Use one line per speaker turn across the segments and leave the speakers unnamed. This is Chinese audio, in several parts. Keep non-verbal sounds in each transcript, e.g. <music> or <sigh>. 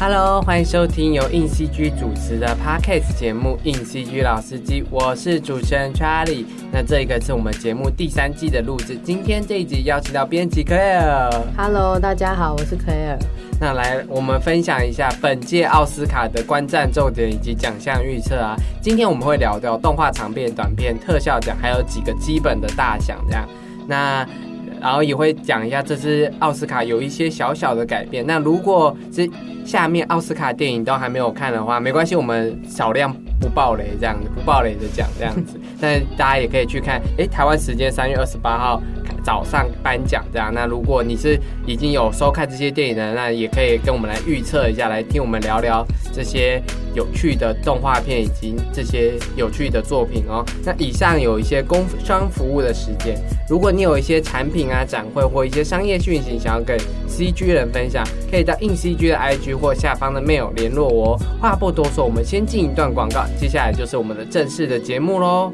Hello，欢迎收听由硬 CG 主持的 Podcast 节目《硬 CG 老司机》，我是主持人 Charlie。那这个是我们节目第三季的录制，今天这一集邀请到编辑 Claire。
Hello，大家好，我是 Claire。
那来，我们分享一下本届奥斯卡的观战重点以及奖项预测啊。今天我们会聊到动画长片、短片、特效奖，还有几个基本的大奖这样。那然后也会讲一下这次奥斯卡有一些小小的改变。那如果是下面奥斯卡电影都还没有看的话，没关系，我们少量不爆雷这样子，不爆雷的讲这样子。但大家也可以去看，诶，台湾时间三月二十八号早上颁奖这样。那如果你是已经有收看这些电影的，那也可以跟我们来预测一下，来听我们聊聊这些有趣的动画片以及这些有趣的作品哦。那以上有一些工商服务的时间，如果你有一些产品啊展会或一些商业讯息想要跟 CG 人分享，可以到硬 CG 的 IG 或下方的 mail 联络我哦。话不多说，我们先进一段广告，接下来就是我们的正式的节目喽。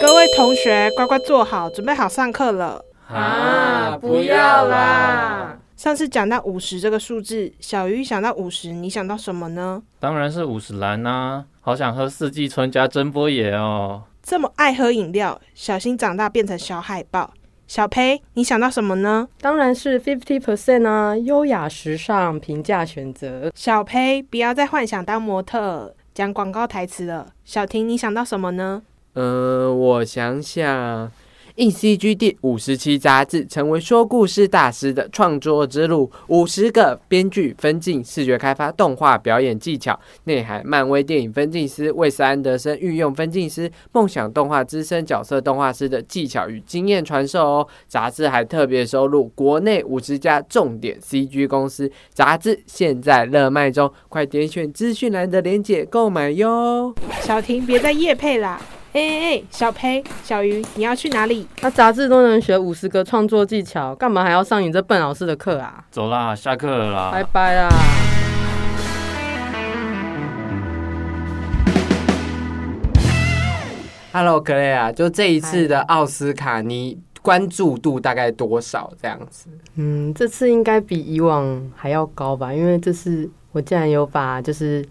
各位同学，乖乖坐好，准备好上课了。
啊，不要啦！
上次讲到五十这个数字，小鱼想到五十，你想到什么呢？
当然是五十岚呐！好想喝四季春加真波野哦。
这么爱喝饮料，小心长大变成小海豹。小裴，你想到什么呢？
当然是 fifty percent 啊，优雅时尚，平价选择。
小裴，不要再幻想当模特讲广告台词了。小婷，你想到什么呢？
呃，我想想，硬 CG 第五十期杂志成为说故事大师的创作之路，五十个编剧、分镜、视觉开发、动画表演技巧、内涵、漫威电影分镜师魏斯安德森御用分镜师、梦想动画资深角色动画师的技巧与经验传授哦。杂志还特别收录国内五十家重点 CG 公司，杂志现在热卖中，快点选资讯栏的链接购买哟。
小婷，别再夜配啦！哎哎哎，小裴、小鱼，你要去哪里？
那杂志都能学五十个创作技巧，干嘛还要上你这笨老师的课啊？
走啦，下课了啦。
拜拜啦
！Hello，克雷亚，就这一次的奥斯卡，你关注度大概多少？这样子？
嗯，这次应该比以往还要高吧？因为这次我竟然有把就是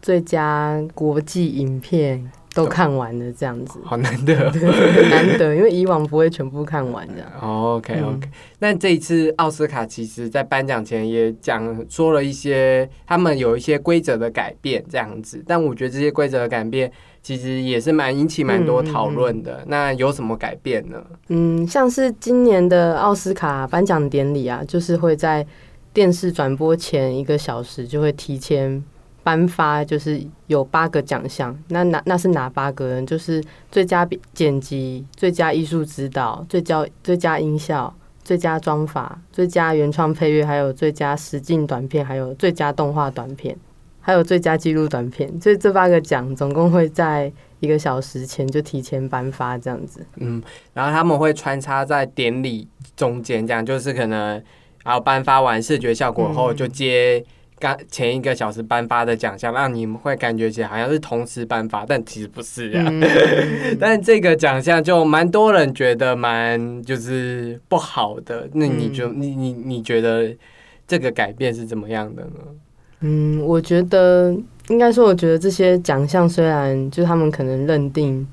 最佳国际影片都看完了，这样子
好难得 <laughs>
难得，因为以往不会全部看完这样。
哦 OK
嗯
OK，、那这一次奥斯卡其实在颁奖前也讲说了一些他们有一些规则的改变这样子，但我觉得这些规则的改变其实也是蛮引起蛮多讨论的。那有什么改变呢？
嗯，像是今年的奥斯卡颁奖典礼啊，就是会在电视转播前一个小时就会提前颁发，就是有八个奖项。那哪那是哪八个人？就是最佳编剪辑、最佳艺术指导、最佳最佳音效、最佳装法、最佳原创配乐，还有最佳实境短片，还有最佳动画短片，还有最佳纪录短片。所以这八个奖总共会在一个小时前就提前颁发，这样子。
嗯，然后他们会穿插在典礼中间，这样就是可能然后颁发完视觉效果后
嗯
就接。刚前一个小时颁发的奖项，让你们会感觉起来好像是同时颁发，但其实不是啊。
嗯 <laughs>
但这个奖项就蛮多人觉得蛮就是不好的，那你
嗯、
你你你觉得这个改变是怎么样的呢？
嗯，我觉得应该说，我觉得这些奖项虽然就他们可能认定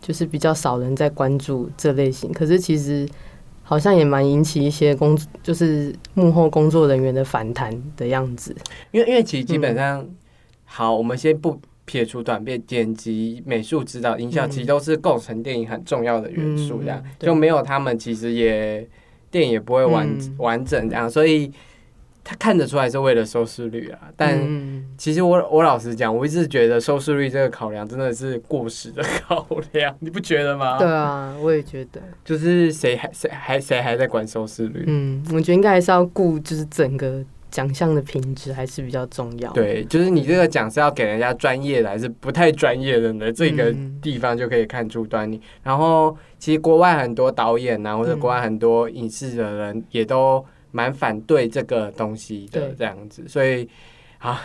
就是比较少人在关注这类型，可是其实好像也蛮引起一些工就是幕后工作人员的反弹的样子。
因为因为其实基本上，好，我们先不撇除短片剪辑、美术指导、音效，
嗯
其实都是构成电影很重要的元素，这样、
嗯
就没有他们，其实也电影也不会完、
嗯。
完整这样，所以他看得出来是为了收视率啊，但。
嗯
其实我我老实讲，我一直觉得收视率这个考量真的是过时的考量，<laughs> 你不觉得吗？
对啊，我也觉得，
就是谁还谁还谁还在管收视率？
嗯，我觉得应该还是要顾就是整个奖项的品质还是比较重要。，
对，就是你这个奖是要给人家专业的，还是不太专业的呢？这个
嗯
地方就可以看出端倪。然后，其实国外很多导演啊，或者
嗯
国外很多影视的人也都蛮反对这个东西的
对。
这样子，所以啊。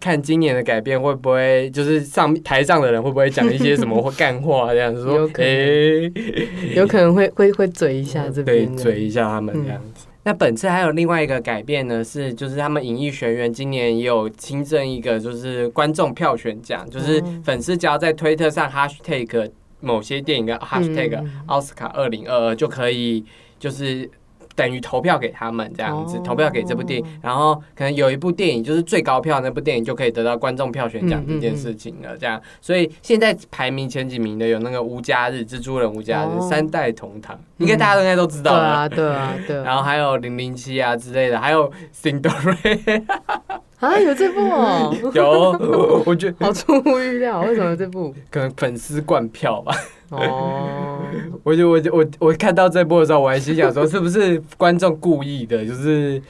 看今年的改变会不会就是上台上的人会不会讲一些什么或 <laughs> 干话这样子说
有，可能。
诶、<laughs>
有可能会会会嘴一下这
对
边，
嘴一下他们这样子。那本次还有另外一个改变呢，是就是他们影艺学院今年也有新增一个，就是观众票选奖，就是
嗯
粉丝只要在推特上 hashtag 某些电影的 hashtag
嗯。
奥斯卡二零二二就可以，就是等于投票给他们这样子，
哦。
投票给这部电影，然后可能有一部电影就是最高票那部电影就可以得到观众票选奖这件事情了，这样，所以现在排名前几名的有那个无家日、蜘蛛人无家日、
哦。
三代同堂，应该大家都应该都知道了。
啊对啊对啊，<laughs>
然后还有零零七啊之类的，还有 Cinderella，
啊有这部哦，<laughs>
有，我觉得
好出乎预料，为什么有这部？
可能粉丝灌票吧。
哦，<laughs>
我就我就我我看到这波的时候，我还心想说，是不是观众故意的，就是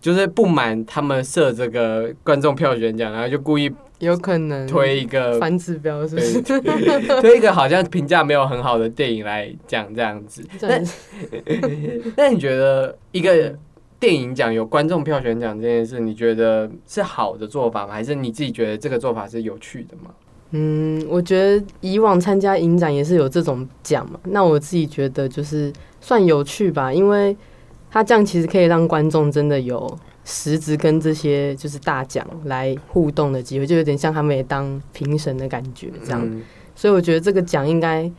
就是不满他们设这个观众票选奖，然后就故意
有可能
推一个
反指标是不是？<laughs>
推一个好像评价没有很好的电影来讲这样子。
那
那你觉得一个电影奖有观众票选奖这件事，你觉得是好的做法吗？还是你自己觉得这个做法是有趣的吗？
嗯，我觉得以往参加影展也是有这种奖嘛，那我自己觉得就是算有趣吧，因为它这样其实可以让观众真的有实质跟这些就是大奖来互动的机会，就有点像他们也当评审的感觉这样。
嗯
所以我觉得这个奖应该，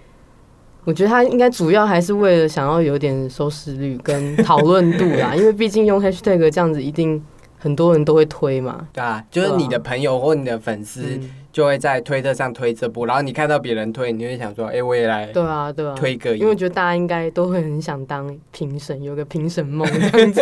我觉得它应该主要还是为了想要有点收视率跟讨论度啦，<laughs> 因为毕竟用 hashtag 这样子，一定很多人都会推嘛。
对啊，就是你的朋友或你的粉丝
嗯，
就会在推特上推这部，然后你看到别人推，你就会想说，哎、我也来
对啊，对啊，
推个
因为我觉得大家应该都会很想当评审，有个评审梦这样子。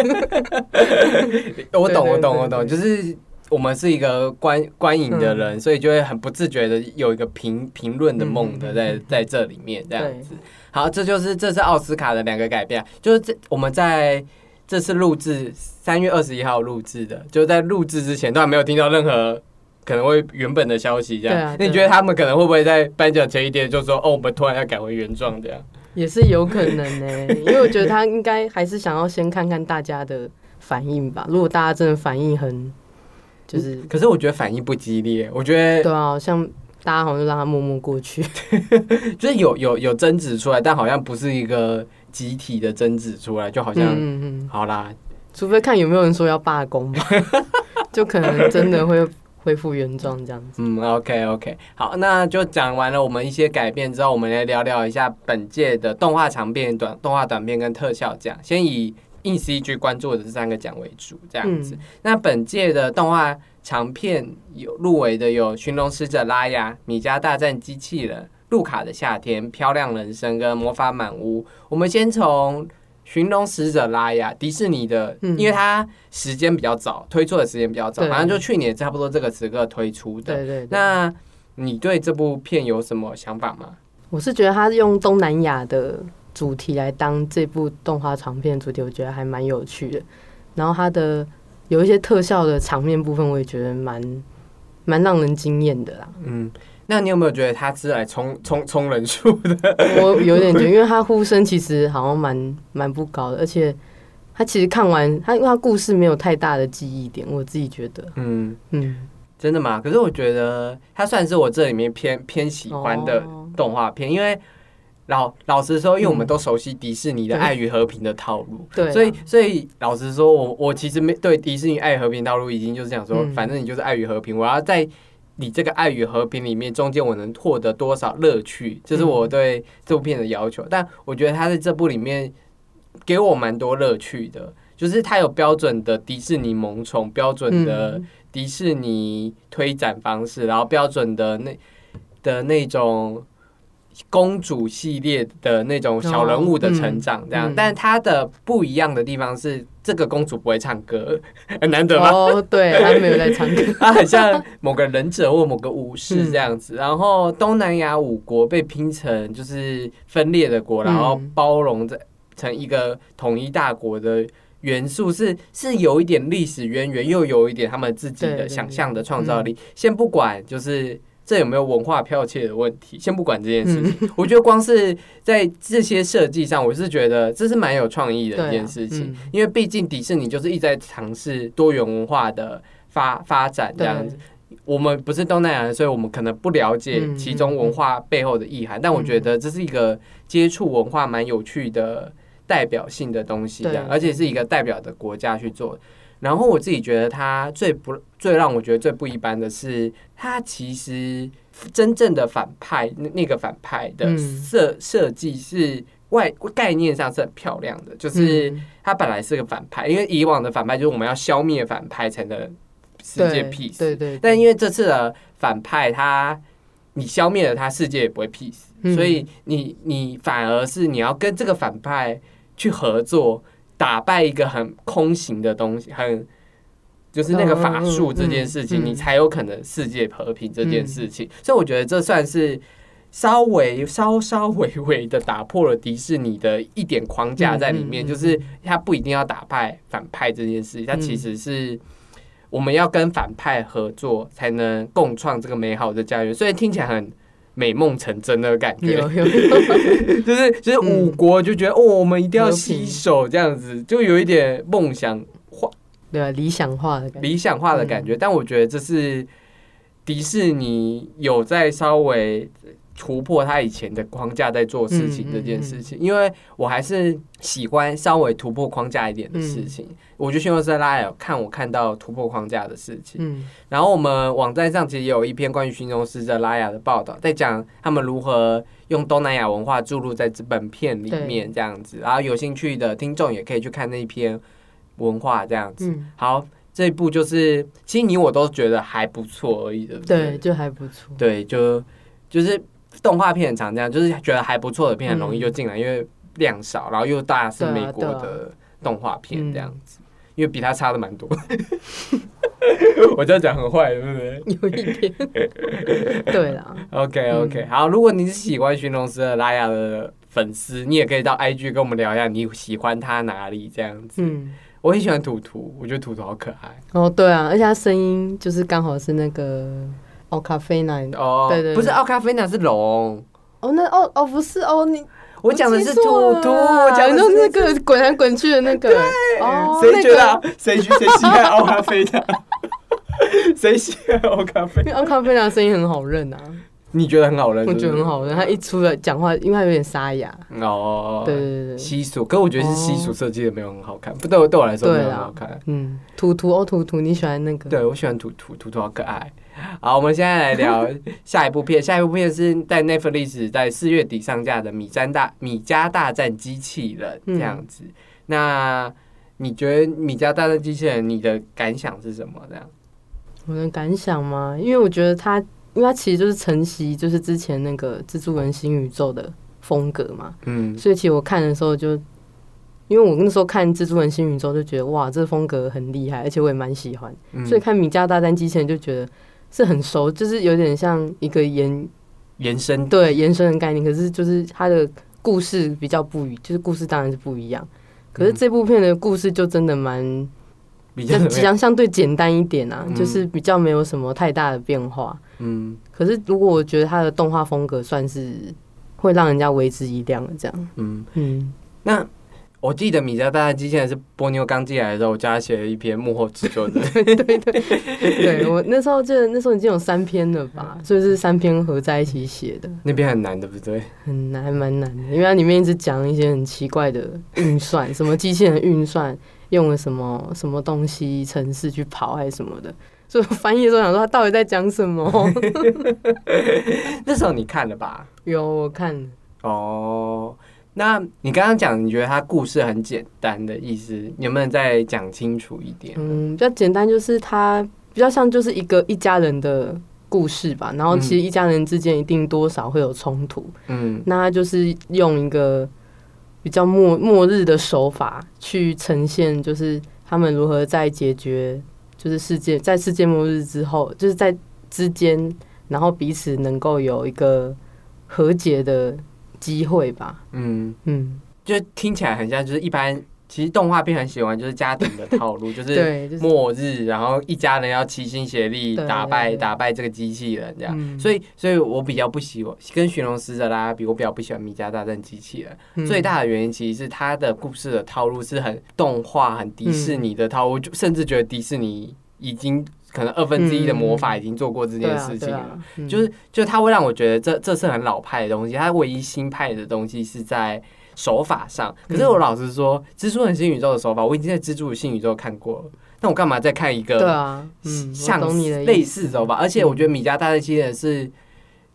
<laughs>
我懂，我懂，我懂，就是我们是一个观观影的人，
嗯
所以就会很不自觉的有一个评评论的梦的在
嗯
在这里面这样子。好，这就是这是奥斯卡的两个改变，就是这我们在这次录制三月二十一号录制的，就在录制之前都还没有听到任何。可能会原本的消息这样，那你觉得他们可能会不会在颁奖前一天就说哦，我们突然要改回原状这样？
也是有可能呢、因为我觉得他应该还是想要先看看大家的反应吧。<laughs> 如果大家真的反应很，就是
可是我觉得反应不激烈，我觉得
对啊，好像大家好像就让他默默过去。<laughs>
就是有有有争执出来，但好像不是一个集体的争执出来，就好像、
嗯嗯嗯，
好啦，
除非看有没有人说要罢工吧，<laughs> 就可能真的会恢复原状这样子。
嗯，OK OK，好，那就讲完了我们一些改变之后，我们来聊聊一下本届的动画长片、短动画短片跟特效奖。先以硬 CG 关注的这三个奖为主，这样子。
嗯
那本届的动画长片有入围的有《寻龙使者拉雅》《米家大战机器人》《路卡的夏天》《漂亮人生》跟《魔法满屋》。我们先从《寻龙使者拉雅》迪士尼的，
嗯
因为它时间比较早，推出的时间比较早，
对
好像就去年差不多这个时刻推出的。
对对对，
那你对这部片有什么想法吗？
我是觉得它用东南亚的主题来当这部动画长片主题，我觉得还蛮有趣的。然后它的有一些特效的场面部分，我也觉得蛮蛮让人惊艳的啦。
嗯，那你有没有觉得他是来冲冲冲人数的？
我有点觉得，因为他呼声其实好像蛮蛮不高的，而且他其实看完他，因为他故事没有太大的记忆点，我自己觉得，
嗯，
嗯，
真的吗？可是我觉得他算是我这里面偏偏喜欢的
哦。
动画片，因为老老实说，因为我们
嗯。
都熟悉迪士尼的《爱与和平》的套路，
对啊
所以所以老实说，我我其实没对迪士尼《爱与和平》套路已经就是想说，
嗯。
反正你就是爱与和平，我要在你这个爱与和平里面中间我能获得多少乐趣，这是我对这部片的要求。但我觉得他在这部里面给我蛮多乐趣的，就是他有标准的迪士尼萌宠，标准的
嗯
迪士尼推展方式，然后标准的那的那种公主系列的那种小人物的成长，这样。
嗯嗯
但它的不一样的地方是，这个公主不会唱歌，很 <laughs> 难得吗？
哦，对 <laughs> 他没有在唱歌，
她很像某个忍者或某个武士
嗯
这样子。然后东南亚五国被拼成就是分裂的国，然后
嗯
包容在成一个统一大国的。元素是是有一点历史渊源，又有一点他们自己的想象的创造力。先不管就是这有没有文化剽窃的问题，先不管这件事情，
嗯
我觉得光是在这些设计上，我是觉得这是蛮有创意的一件事情。
嗯
因为毕竟迪士尼就是一直在尝试多元文化的发发展这样子。我们不是东南亚人，所以我们可能不了解
嗯
其中文化背后的意涵。但我觉得这是一个接触文化蛮有趣的代表性的东西，这样，而且是一个代表的国家去做。然后我自己觉得它最不最让我觉得最不一般的是，它其实真正的反派那那个反派的
嗯。
设设计是外概念上是很漂亮的，就是
嗯
他本来是个反派，因为以往的反派就是我们要消灭反派才能世界 peace，
对对，
但因为这次的反派他你消灭了他，世界也不会 peace，、
嗯。
所以你你反而是你要跟这个反派去合作，打败一个很空行的东西，很。就是那个法术这件事情，你才有可能世界和平这件事情，所以我觉得这算是稍微稍稍微微的打破了迪士尼的一点框架在里面，
嗯嗯嗯
就是他不一定要打败反派这件事，情，他其实是我们要跟反派合作，才能共创这个美好的家园。所以听起来很美梦成真的感觉，
有有 <laughs>
就是就是五国就觉得、哦，我们一定要携手这样子，就有一点梦想化
对啊，理想化的感觉。
理想化的感觉。但我觉得这是迪士尼有在稍微突破他以前的框架在做事情这件事情，因为我还是喜欢稍微突破框架一点的事情。我觉得驯龙师拉有看我看到突破框架的事情。
嗯
然后我们网站上其实也有一篇关于寻龙师的拉雅的报道，在讲他们如何用东南亚文化注入在这本片里面这样子。然后有兴趣的听众也可以去看那一篇文化这样子。
嗯，
好，这一部就是其实你我都觉得还不错而已，对不
对，就还不错。
对，就就是动画片很常这样，就是觉得还不错的片很容易就进来，因为量少，然后又大是美国的动画片
嗯
这样子。因为比它差的蛮多，<laughs> 我这样讲很坏，对不对
有一点。对 <laughs> 啦
，？OK OK，、
嗯
好，如果你是喜欢寻龙师的拉雅的粉丝，你也可以到 IG 跟我们聊一下你喜欢他哪里这样子。
嗯，
我很喜欢图图，我觉得图图好可爱
哦，对啊，而且他声音就是刚好是那个奥卡菲奈的。
哦。
对对对
不是奥卡菲娜是龙，
哦，那哦哦不是哦，你
我讲的是
记错
图图，
了啦
我讲的是
那个滚来滚去的那个。哦，
谁觉得谁 <laughs> 谁喜欢奥咖啡的？谁喜欢奥咖啡
个？因为奥卡菲娜声音很好认啊，
你觉得很好认？
我觉得很
好
好认。他一出来讲话，因为他有点沙哑。
哦。
对对对，
西蜀，可是我觉得是西蜀设计的没有很好看，不对我对我来说没有很好看。
嗯，图图哦，图图，你喜欢那个？
对我喜欢图图，图图好可爱。<laughs> 好，我们现在来聊 <laughs> 下一部片。下一部片是在 Netflix 在四月底上架的《米战大米家大战机器人》
嗯
这样子。那你觉得《米家大战机器人》你的感想是什么？这样？
我的感想吗？因为我觉得它，因为它其实就是承袭就是之前那个蜘蛛人新宇宙的风格嘛，
嗯
所以其实我看的时候就，因为我那时候看蜘蛛人新宇宙就觉得哇，这风格很厉害，而且我也蛮喜欢，
嗯
所以看米家大战机器人就觉得是很熟，就是有点像一个延
延伸
对延伸的概念，可是就是它的故事比较不一，就是故事当然是不一样。可是这部片的故事就真的蛮
比较
相对简单一点啊，
嗯
就是比较没有什么太大的变化。
嗯
可是如果我觉得它的动画风格算是会让人家为之一亮的这样，
嗯。
嗯，
那我记得米家大战机器人是波妞刚进来的时候，我叫他写了一篇幕后制作的。<laughs>
对对对我那时候就那时候已经有三篇了吧，<laughs> 所以是三篇合在一起写的，
那边很难，对不对？
很难，蛮难的，因为它里面一直讲一些很奇怪的运算，什么机器人运算用了什么什么东西程式去跑还是什么的，所以我翻译的时候想说他到底在讲什么？<laughs>
那时候你看了吧？
有我看了，
哦，那你刚刚讲，你觉得它故事很简单的意思，你能不能再讲清楚一点？
嗯，比较简单，就是它比较像就是一个一家人的故事吧。然后其实一家人之间一定多少会有冲突，
嗯
那他就是用一个比较末末日的手法去呈现，就是他们如何在解决就是世界在世界末日之后，就是在之间，然后彼此能够有一个和解的机会吧。
嗯，
嗯，
就听起来很像，就是一般其实动画片很喜欢就是家庭的套路，<laughs> 就是
对，
末日，然后一家人要齐心协力打败打败这个机器人，这样。
嗯
所以，所以我比较不喜欢跟寻龙使者啦比，我比较不喜欢米家大战机器人。
嗯
最大的原因其实是它的故事的套路是很动画、很迪士尼的套路，甚至觉得迪士尼已经可能二分之一的魔法已经做过这件事情了。就是就他会让我觉得这这是很老派的东西，它唯一新派的东西是在手法上。可是我老实说，蜘蛛人新宇宙的手法我已经在蜘蛛的新宇宙看过了，那我干嘛再看一个
对啊，嗯，
像类，似手法？而且我觉得米家大战系列是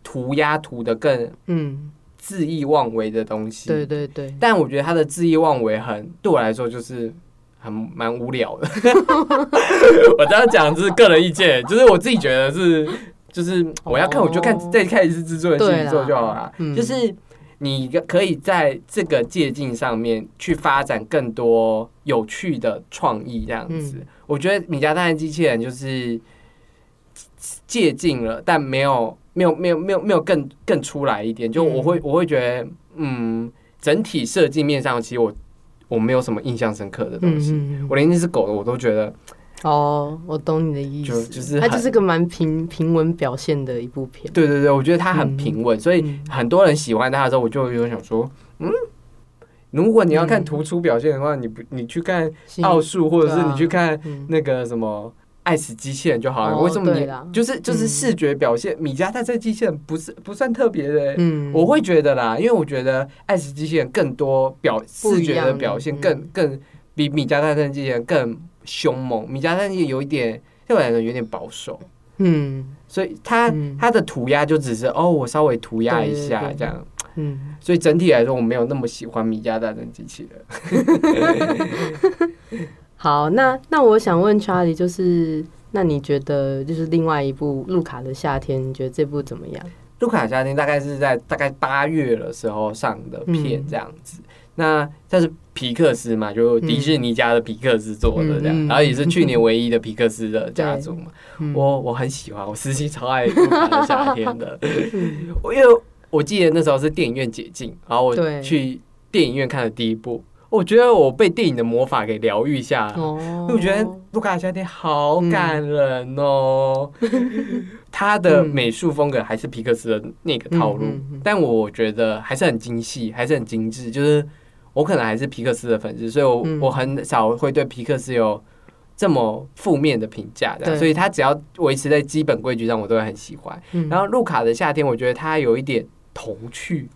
涂鸦涂的更
嗯，
恣意妄为的东西。
对对对，
但我觉得他的恣意妄为很对我来说就是很蛮无聊的。<laughs> 我这样讲是个人意见，就是我自己觉得是，就是我要看我就看
哦
再看一次制作人新宇宙就好了。
嗯
就是你可以在这个借镜上面去发展更多有趣的创意，这样子。
嗯
我觉得米家大战机器人就是借镜了，但没有没有没有没有没有更更出来一点。就我会、我会觉得，嗯，整体设计面上，其实我我没有什么印象深刻的东西。
嗯嗯嗯。
我连那只狗的我都觉得，
哦，我懂你的意思，
就就是
它就是个蛮平平稳表现的一部片，
对对对，我觉得它很平稳，所以
嗯。
很多人喜欢它的时候，我就有想说，嗯。如果你要看
嗯。
突出表现的话，你不你去看奥数，或者是你去看
嗯。
那个什么爱死机器人就好了。
哦
为什么你就是就是
嗯
视觉表现？米家大战机器人不是不算特别的欸、
嗯，
我会觉得啦，因为我觉得爱死机器人更多表视觉的表现
嗯
更更比米家大战机器人更凶猛。米家大战机器人有一点对我来说有点保守，
嗯
所以它
嗯
它的涂鸦就只是哦，我稍微涂鸦一下这样。
嗯，
所以整体来说，我没有那么喜欢米家大战机器人。<laughs>
好，那那我想问 Charlie，就是那你觉得就是另外一部《路卡的夏天》，你觉得这部怎么样？
路卡的夏天大概是在大概八月的时候上的片这样子。那但是皮克斯嘛，就迪士尼家的皮克斯做的这样，然后也是去年唯一的皮克斯的家族嘛。
嗯
我我很喜欢，我私心超爱路卡的夏天的。
嗯 <laughs>
我因为我记得那时候是电影院解禁，然后我去电影院看的第一部，我觉得我被电影的魔法给疗愈下。因为我觉得卢卡的夏天好感人哦，<laughs> 他的美术风格还是皮克斯的那个套路，
嗯嗯嗯
但我觉得还是很精细，还是很精致。就是我可能还是皮克斯的粉丝，所以我、很少会对皮克斯有这么负面的评价的，所以他只要维持在基本规矩上，我都会很喜欢。
嗯。
然后路卡的夏天，我觉得他有一点童趣，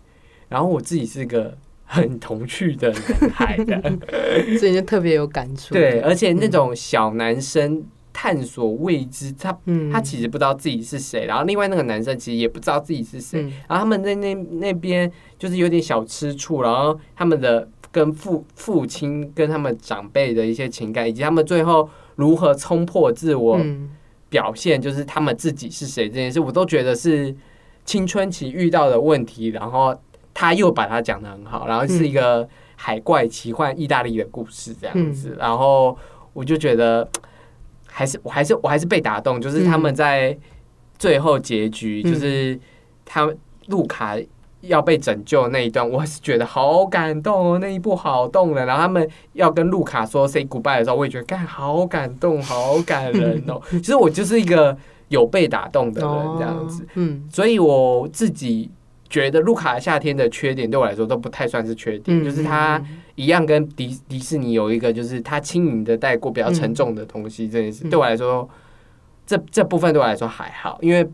然后我自己是个很童趣的男孩的。<laughs>
所以就特别有感触。
对，而且那种小男生探索未知，他
嗯，
他其实不知道自己是谁，然后另外那个男生其实也不知道自己是谁，
嗯
然后他们在那那边就是有点小吃醋，然后他们的跟父父亲跟他们长辈的一些情感，以及他们最后如何冲破自我
嗯
表现，就是他们自己是谁这件事，我都觉得是青春期遇到的问题，然后他又把它讲的很好，然后是一个海怪奇幻意大利的故事这样子，然后我就觉得 <tsk> 还是我还是我还是被打动，就是他们在最后结局，
嗯
就是他路卡。要被拯救那一段，我是觉得好感动哦，那一部好动人。然后他们要跟路卡说 say goodbye 的时候，我也觉得，干好感动，好感人哦。<laughs> 其实我就是一个有被打动的人这样子，
哦嗯
所以我自己觉得路卡的夏天的缺点对我来说都不太算是缺点，
嗯，
就是它一样跟迪迪士尼有一个就是它轻盈的带过比较沉重的东西这件事，
嗯
对我来说，这这部分对我来说还好，因为。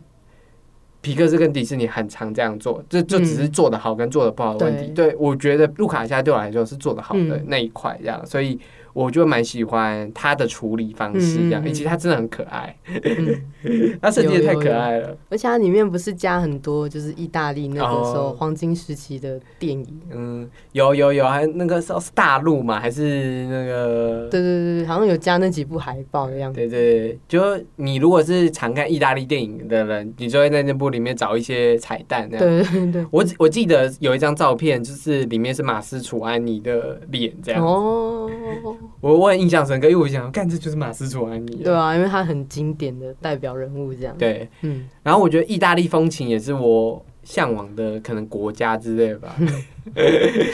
皮克斯跟迪士尼很常这样做，这就只是做的好跟做的不好的问题。对我觉得路卡夏对我来说是做的好的
嗯
那一块，这样，所以我就蛮喜欢他的处理方式，这样，
嗯嗯嗯
以及他真的很可爱，
嗯，<laughs>
他设计的太可爱了。
而且它里面不是加很多就是意大利那个时候
哦
黄金时期的电影，
嗯，有有有，还那个是是大陆嘛，还是那个？
对对对对，好像有加那几部海报的样子。
对对对，就你如果是常看意大利电影的人，你就会在那部里面找一些彩蛋。那样，
对对对，
我我记得有一张照片，就是里面是马斯楚安妮的脸这样。
哦，
我我很印象深刻，因为我想，干这就是马斯楚安妮。
对啊，因为他很经典的代表人物这样。，
对，
嗯，
然后我觉得意大利风情也是我向往的可能国家之类吧。<laughs>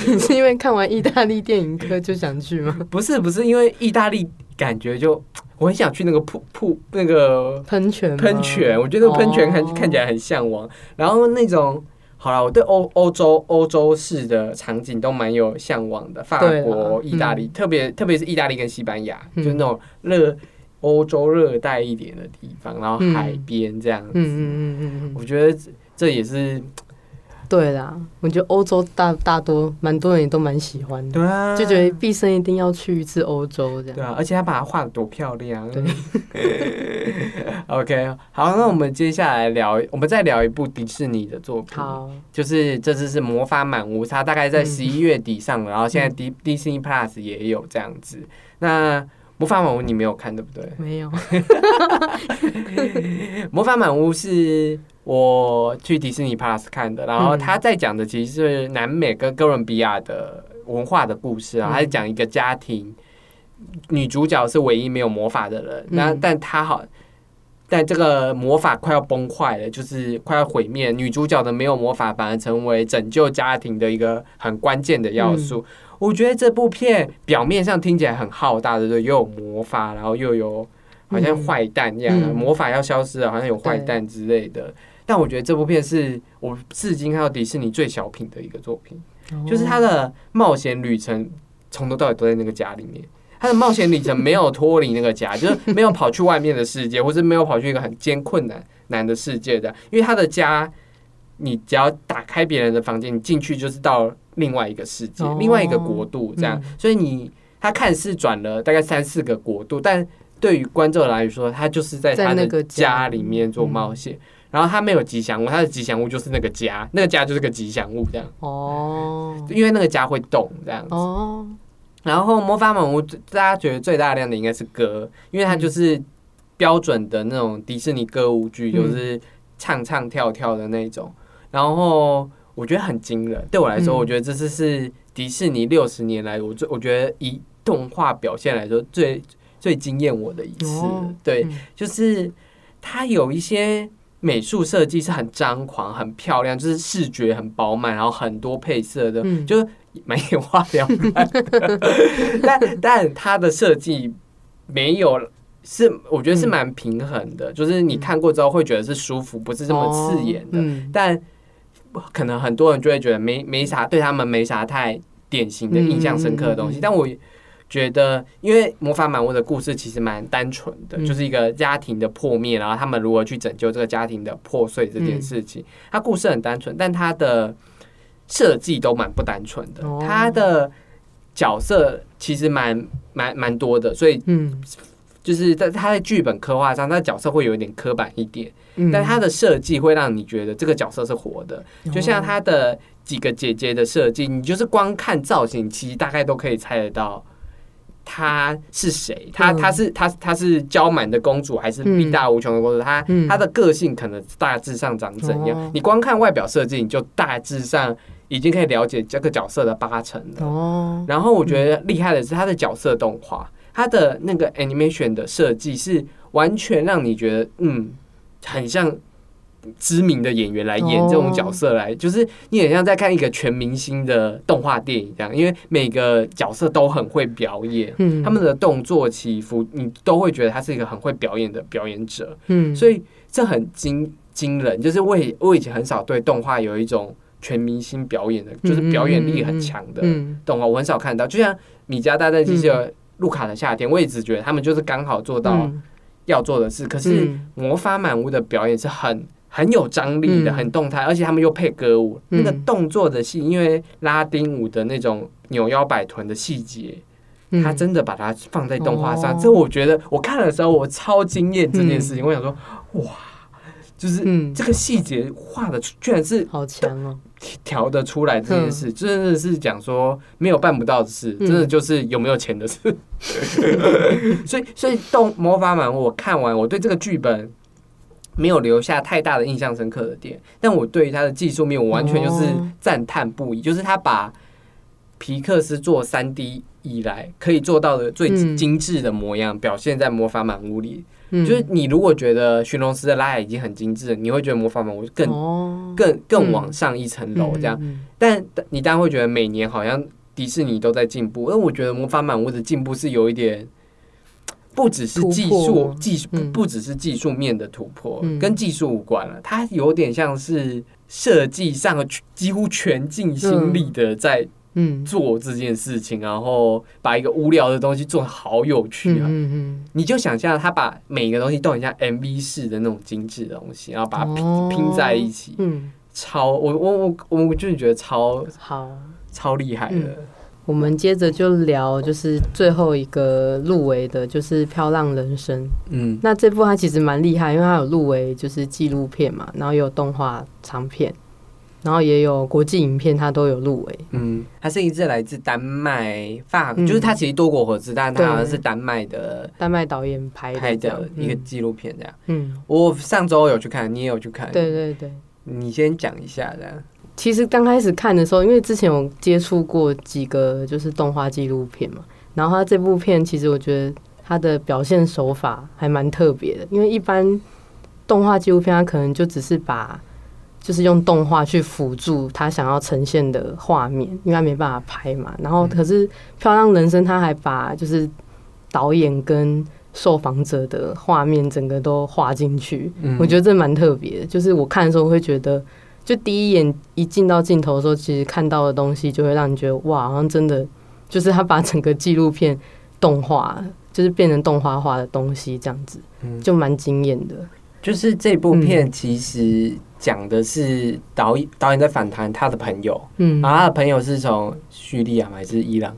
你是因为看完意大利电影课就想去吗？<laughs>
不是不是，因为意大利感觉就我很想去那个瀑瀑那个
喷泉，
喷泉，我觉得喷泉看、
哦
看起来很向往。然后那种好了，我对欧欧洲欧洲式的场景都蛮有向往的，法国、
嗯
意大利，特别特别是意大利跟西班牙，
嗯。
就那种热欧洲热带一点的地方，然后
嗯。
海边这样子。
嗯嗯嗯。
我觉得这这也是
对啦，我觉得欧洲大大多蛮多人也都蛮喜欢的，
对啊，
就觉得毕生一定要去一次欧洲这样。
对啊，而且他把它画的多漂亮。
对 <laughs>
OK，好，那我们接下来聊，我们再聊一部迪士尼的作品。
好，
就是这次是《魔法满屋》，它大概在
嗯
十一月底上了，然后现在
嗯
迪 Disney Plus 也有这样子。那《魔法满屋》你没有看对不对？
没有，《<laughs> <laughs>
魔法满屋》是我去迪士尼 Plus 看的，然后
嗯
他在讲的其实是南美跟哥伦比亚的文化的故事啊，
嗯
他是讲一个家庭，女主角是唯一没有魔法的人，那
嗯
但她好。但这个魔法快要崩坏了，就是快要毁灭。女主角的没有魔法，反而成为拯救家庭的一个很关键的要素。我觉得这部片表面上听起来很浩大的，对，又有魔法，然后又有好像
嗯
坏蛋一样，
嗯
魔法要消失了，好像有坏蛋之类的。但我觉得这部片是我至今看到迪士尼最小品的一个作品，就是他的冒险旅程从头到尾都在那个家里面。他的冒险旅程没有脱离那个家，<laughs> 就是没有跑去外面的世界，或是没有跑去一个很艰困难难的世界的。因为他的家，你只要打开别人的房间，你进去就是到另外一个世界，
哦
另外一个国度这样。
嗯
所以你他看似转了大概三四个国度，但对于观众来说，他就是在他的家里面做冒险。然后他没有吉祥物，他的吉祥物就是那个家，那个家就是个吉祥物这样，
哦。
因为那个家会动这样子。
哦，
然后魔法满屋，大家觉得最大量的应该是歌，因为它就是标准的那种迪士尼歌舞剧，
嗯。
就是唱唱跳跳的那种。然后我觉得很惊人，对我来说，
嗯。
我觉得这次是迪士尼六十年来我最我觉得以动画表现来说最最惊艳我的一次。
哦。
对，
嗯。
就是它有一些美术设计是很张狂、很漂亮，就是视觉很饱满，然后很多配色的，
嗯
就是蛮眼花缭乱。<laughs> 但但它的设计没有。是，我觉得是蛮平衡的，就是你看过之后会觉得是舒服，不是这么刺眼的。
嗯
但可能很多人就会觉得没没啥，对他们没啥太典型的印象深刻的东西。但我觉得，因为魔法满屋的故事其实蛮单纯的，
嗯。
就是一个家庭的破灭，然后他们如何去拯救这个家庭的破碎这件事情。它故事很单纯，但它的设计都蛮不单纯的。
哦。
它的角色其实蛮蛮蛮多的，所以
嗯。
就是在它的剧本刻画上，它的角色会有一点刻板一点。
嗯，
但它的设计会让你觉得这个角色是活的，就像
哦
它的几个姐姐的设计，你就是光看造型，其实大概都可以猜得到她是谁。她
嗯
她是她她是娇蛮的公主，还是力大无穷的公主？她
嗯
她的个性可能大致上长怎样
哦？
你光看外表设计，你就大致上已经可以了解这个角色的八成了。
哦，
然后我觉得厉害的是他的角色动画，他的那个 animation 的设计是完全让你觉得，嗯，很像知名的演员来演
哦
这种角色来，就是你很像在看一个全明星的动画电影这样，因为每个角色都很会表演。
嗯
他们的动作起伏，你都会觉得他是一个很会表演的表演者，
嗯，
所以这很惊惊人。就是我以我以前很少对动画有一种全明星表演的，就是表演力很强的
嗯
动画，我很少看到。就像《米家大战机器人》路卡的夏天，我一直觉得他们就是刚好做到
嗯
要做的事。可是
嗯
魔法满屋的表演是很很有张力的，
嗯。
很动态，而且他们又配歌舞，那
嗯
个动作的戏，因为拉丁舞的那种扭腰摆臀的细节，
嗯。
他真的把它放在动画上，
哦。
这我觉得我看的时候我超惊艳这件事情。我想说，哇，就是
嗯。
这个细节画的居然是
好强哦，
调得出来这件事，真的是讲说没有办不到的事，
嗯。
真的就是有没有钱的事。<laughs> 所以，所以动魔法满屋我看完，我对这个剧本没有留下太大的印象深刻的点，但我对于它的技术面，我完全就是
哦
赞叹不已。就是他把皮克斯做三 D 以来可以做到的最
嗯
精致的模样，表现在魔法满屋里。
嗯
就是你如果觉得寻龙师的拉雅已经很精致了，你会觉得魔法满屋更
哦
更更往上一层楼这样。，
嗯
但你当然会觉得每年好像迪士尼都在进步，而我觉得魔法满屋的进步是有一点，不只是技术技术不
嗯。
不只是技术面的突破，
嗯。
跟技术无关了，它有点像是设计上几乎全尽心力的在
嗯。
做这件事情，然后把一个无聊的东西做的好有趣啊！
嗯嗯
你就想象他把每个东西都很像 MV 式的那种精致的东西，然后把它拼、
哦。
拼在一起，
嗯，
超我我我我就是觉得超
好。
超厉害的。
嗯我们接着就聊，就是最后一个入围的，就是《漂浪人生》。
嗯
那这部它其实蛮厉害，因为它有入围就是纪录片嘛，然后也有动画长片，然后也有国际影片，它都有入围。
嗯，它是一支来自丹麦法，
嗯
就是它其实多国合资，但它好像是丹麦的
丹麦导演拍
拍
的
一个纪录片这样。
嗯，
我上周有去看，你也有去看，
嗯对对对。
你先讲一下这样。
其实刚开始看的时候，因为之前有接触过几个就是动画纪录片嘛，然后他这部片其实我觉得他的表现手法还蛮特别的，因为一般动画纪录片它可能就只是把就是用动画去辅助他想要呈现的画面，因为他没办法拍嘛。然后可是《漂亮人生》他还把就是导演跟受访者的画面整个都画进去，
嗯
我觉得这蛮特别的。就是我看的时候会觉得，就第一眼一进到镜头的时候，其实看到的东西就会让你觉得哇，好像真的就是他把整个纪录片动画，就是变成动画化的东西，这样子
嗯
就蛮惊艳的。
就是这部片其实讲的是导演导演在反弹他的朋友，
嗯，
然后他的朋友是从叙利亚还是伊朗？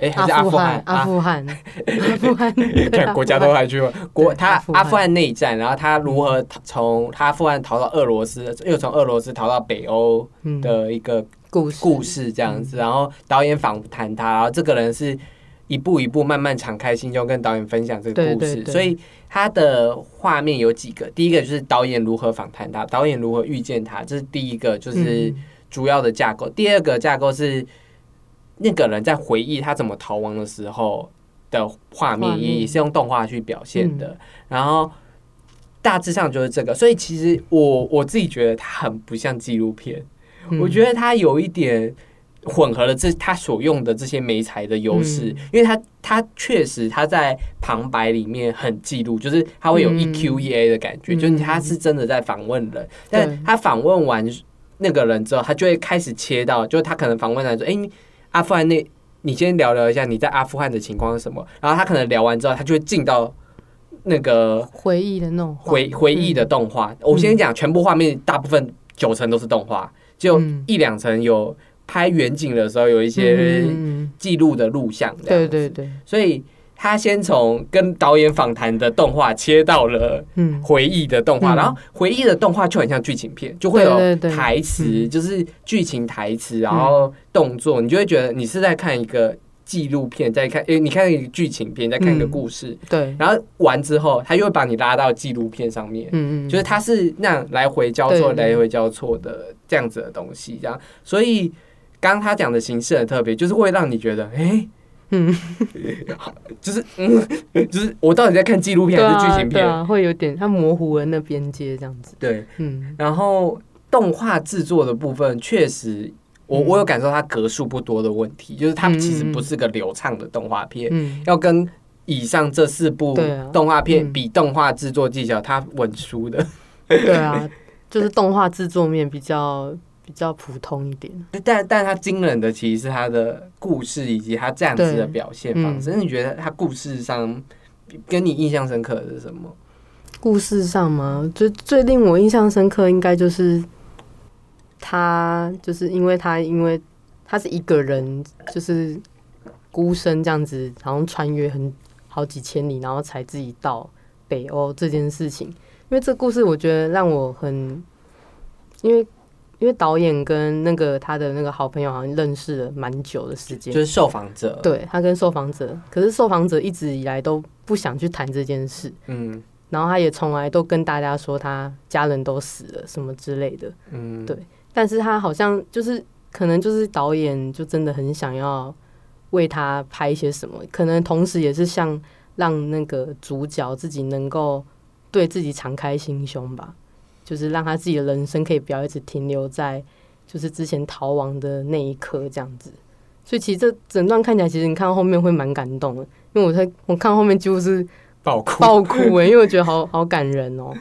哎，还是阿
富
富汗？
阿富汗，阿富汗，<laughs> 对
看国家都还去过。国他
阿富汗
内战，然后他如何逃从他阿富汗逃到俄罗斯，又从俄罗斯逃到北欧
嗯
的一个
故事
故事这样子。然后导演访谈他，然后这个人是一步一步慢慢敞开心胸跟导演分享这个故事。
对对对
所以他的画面有几个，第一个就是导演如何访谈他，导演如何遇见他，这是第一个，就是
嗯
主要的架构。第二个架构是那个人在回忆他怎么逃亡的时候的画面，
也
也是用动画去表现的。然后大致上就是这个，所以其实我我自己觉得它很不像纪录片，
嗯。
我觉得它有一点。混合了这他所用的这些媒材的优势，
嗯。
因为他他确实他在旁白里面很记录，就是他会有
嗯。
EQ EA 的感觉，
嗯。
就是他是真的在访问人，但他访问完那个人之后，他就会开始切到，就是他可能访问人说：“哎、你阿富汗那，你先聊聊一下你在阿富汗的情况是什么。”然后他可能聊完之后，他就会进到那个
回忆的那种
回回忆的动画。我先讲，全部画面大部分九成都是动画，就
嗯
一两层有拍远景的时候有一些记录的录像。
嗯对对，对，
所以他先从跟导演访谈的动画切到了。
嗯。
回忆的动画，
嗯。
然后回忆的动画就很像剧情片，就会有台词，
嗯。
就是剧情台词，然后动作，你就会觉得你是在看一个纪录片，在看，诶、你看一个剧情片，在看一个
嗯。
故事，
对，
然后完之后，他又会把你拉到纪录片上面，
嗯嗯，
就是它是那样来回交错、来回交错的这样子的东西，这样，所以刚刚他讲的形式很特别，就是会让你觉得，诶，<laughs>
嗯，
就是嗯，<laughs> 就是我到底在看纪录片还是剧情片？
啊对啊，会有点它模糊了那边界这样子，
对，
嗯。
然后动画制作的部分，确实我
嗯。
我有感受它格数不多的问题，就是它
嗯
其实不是个流畅的动画片，
嗯，
要跟以上这四部动画片
嗯。
比，动画制作技巧它稳输的。<laughs>
对啊，就是动画制作面比较比较普通一点，
但但他惊人的其实是他的故事以及他这样子的表现方式。
嗯
那、你觉得他故事上跟你印象深刻的是什么？
故事上吗，最最令我印象深刻，应该就是他，就是因为他，因为他是一个人，就是孤身这样子，然后穿越很好几千里，然后才自己到北欧这件事情。因为这故事，我觉得让我很，因为因为导演跟那个他的那个好朋友好像认识了蛮久的时间，
就是受访者，，
对他跟受访者，可是受访者一直以来都不想去谈这件事。
嗯。
然后他也从来都跟大家说他家人都死了什么之类的，
嗯，
对。但是他好像就是可能就是导演就真的很想要为他拍一些什么，可能同时也是像让那个主角自己能够对自己敞开心胸吧，就是让他自己的人生可以不要一直停留在就是之前逃亡的那一刻这样子。所以其实这整段看起来，其实你看到后面会蛮感动的，因为我在我看到后面几乎是
爆哭。
爆哭哎、因为我觉得好好感人哦、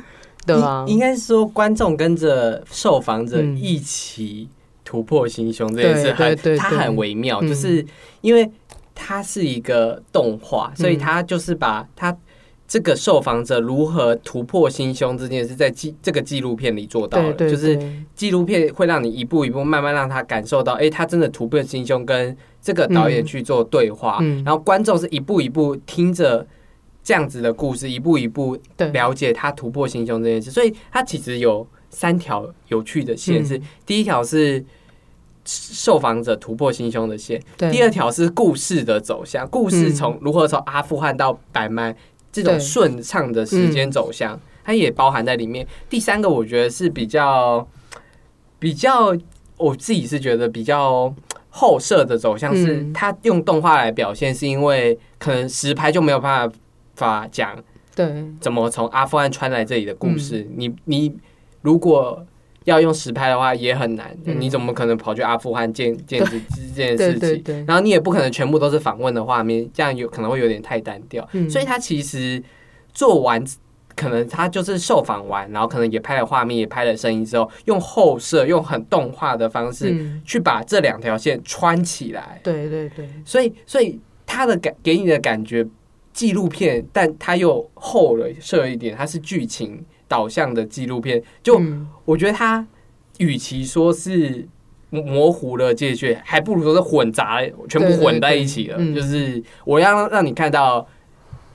对吧？
应应该是说观众跟着受访者
嗯
一起突破心胸这件事
对
很，
对对
它很微妙，
嗯
就是因为它是一个动画，所以
嗯
它就是把它这个受访者如何突破心胸这件事，在纪这个纪录片里做到了，
对对，
就是
对
纪录片会让你一步一步慢慢让他感受到，哎、他真的突破心胸，跟这个导演去做对话，
嗯。
然后观众是一步一步听着这样子的故事，一步一步
对。
了解他突破心胸这件事，所以它其实有三条有趣的线是，
嗯。
第一条是受访者突破心胸的线，第二条是故事的走向，故事从如何从阿富汗到百曼这种顺畅的时间走向，它也包含在里面。第三个我觉得是比较比较，我自己是觉得比较后设的走向，是
嗯。
它用动画来表现，是因为可能实拍就没有办法讲
对。
怎么从阿富汗穿来这里的故事。你你如果要用实拍的话也很难，
嗯
你怎么可能跑去阿富汗见见这这件事情？
对对，
然后你也不可能全部都是访问的画面，这样有可能会有点太单调。
嗯
所以他其实做完，可能他就是受访完，然后可能也拍了画面，也拍了声音之后，用后摄，用很动画的方式
嗯，
去把这两条线穿起来。
对对对，
所以，所以他的感给你的感觉，纪录片，但它又后了设一点，它是剧情导向的纪录片。就
嗯
我觉得它与其说是模糊了界限，还不如说是混杂，全部混在一起了。就是我要让让你看到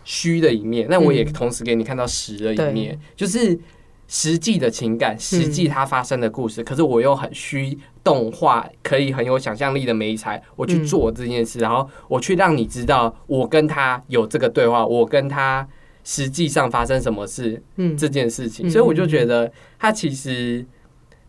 虚的一面，那我也
嗯
同时给你看到实的一面，就是实际的情感，实际它发生的故事。可是我又很虚动画，可以很有想象力的美材，我去
嗯
做这件事，然后我去让你知道我跟他有这个对话，我跟他。实际上发生什么事，
嗯。
这件事情，
嗯
所以我就觉得它其实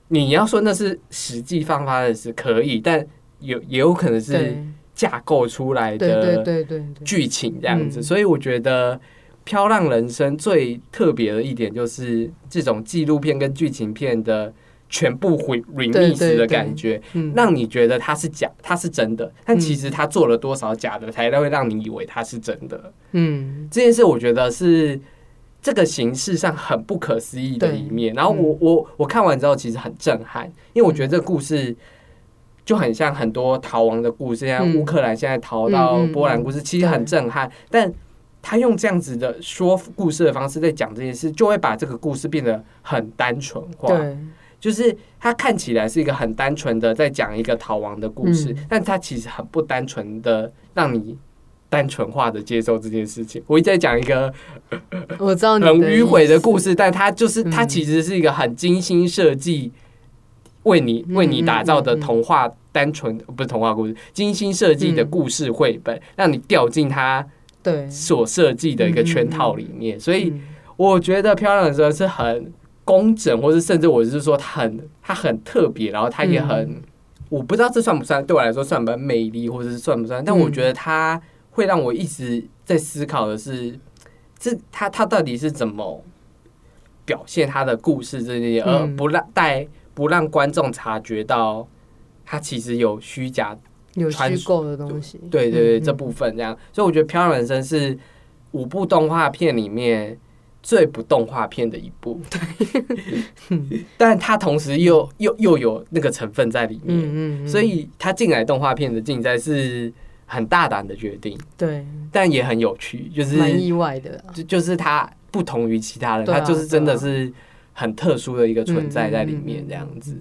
你要说那是实际放发的事可以，但有也有可能是架构出来的
对对对，
剧情这样子，
嗯。
所以我觉得《飘浪人生》最特别的一点就是这种纪录片跟剧情片的全部回 remix
对
的感觉，
嗯
让你觉得它是假，它是真的，但其实他做了多少假的，才会让你以为它是真的。
嗯
这件事，我觉得是这个形式上很不可思议的一面。然后我我我看完之后，其实很震撼，因为我觉得这个故事就很像很多逃亡的故事，像
嗯
乌克兰现在逃到波兰故事，其实很震撼。但他用这样子的说故事的方式在讲这件事，就会把这个故事变得很单纯化。
对
就是它看起来是一个很单纯的在讲一个逃亡的故事，
嗯
但它其实很不单纯的让你单纯化的接受这件事情。我一直在讲一个
我知道你
很迂回的故
事，
但它就是
嗯
它其实是一个很精心设计。为你为你打造的童话，单纯不是童话故事，精心设计的
嗯
故事绘本，让你掉进它
对，
所设计的一个圈套里面。所以，
嗯
我觉得《漂亮的时候是很工整，或是甚至我是说它很它很特别，然后它也很，
嗯。
我不知道这算不算对我来说算不算美丽，或者是算不算，但我觉得它会让我一直在思考的是，这它它到底是怎么表现它的故事这些，而
嗯
不让带不让观众察觉到它其实有虚假
有虚构的东西，
对对对，
嗯
这部分这样，所以我觉得《漂亮人生》是五部动画片里面最不动画片的一部。对，<laughs> 但它同时又又又有那个成分在里面，
嗯嗯，嗯
所以它进来动画片的竞赛是很大胆的决定，
对，
但也很有趣，就是
蛮意外的啦，
就就是它不同于其他人，它就是真的是很特殊的一个存在在里面这样子。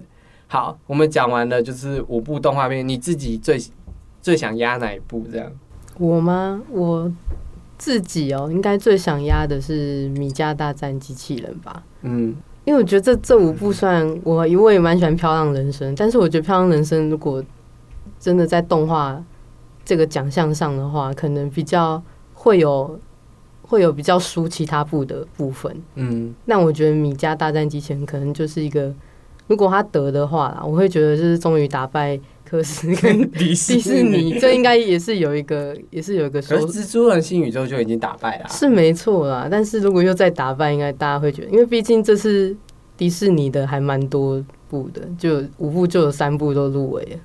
好，我们讲完了就是五部动画片，你自己最最想压哪一部？这样？
我吗？我自己哦，应该最想压的是《米家大战机器人》吧。
嗯，
因为我觉得这这五部虽然我我也蛮喜欢《漂亮人生》，但是我觉得《漂亮人生》如果真的在动画这个奖项上的话，可能比较会有会有比较输其他部的部分。
嗯，
那我觉得《米家大战机器人》可能就是一个，如果他得的话啦，我会觉得就是终于打败科斯跟
迪
迪士尼，这应该也是有一个也是有一个收
可是蜘蛛人新宇宙就已经打败了啊、
是没错啦，但是如果又再打败，应该大家会觉得，因为毕竟这次迪士尼的还蛮多部的，就五部就有三部都入围了。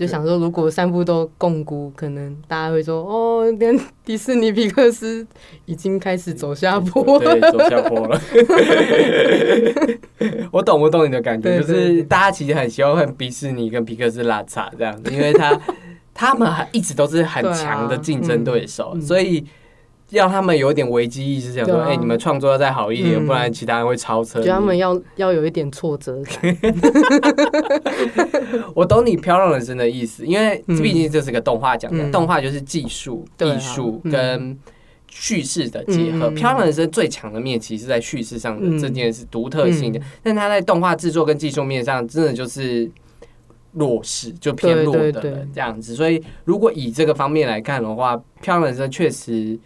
就想说，如果三部都共估，可能大家会说，哦，连迪士尼皮克斯已经开始走下坡了。
对，走下坡了。<laughs> 我懂，我懂你的感觉，
对
就是大家其实很喜欢看迪士尼跟皮克斯拉差这样子，因为他他们还一直都是很强的竞争对手，
对啊嗯
所以让他们有点危机意识，想说，哎、你们创作要再好一点，
嗯。
不然其他人会超车你。
觉得他们要要有一点挫折。<laughs>
我懂你漂亮人生的意思，因为
嗯。
毕竟这是个动画奖的，
嗯。
动画就是技术、艺术
嗯。
跟叙事的结合。漂亮人生最强的面其实是在叙事上的
嗯。
这件事独特性的，
嗯。
但它在动画制作跟技术面上真的就是弱势，就偏弱的这样子。所以如果以这个方面来看的话，漂亮人生确实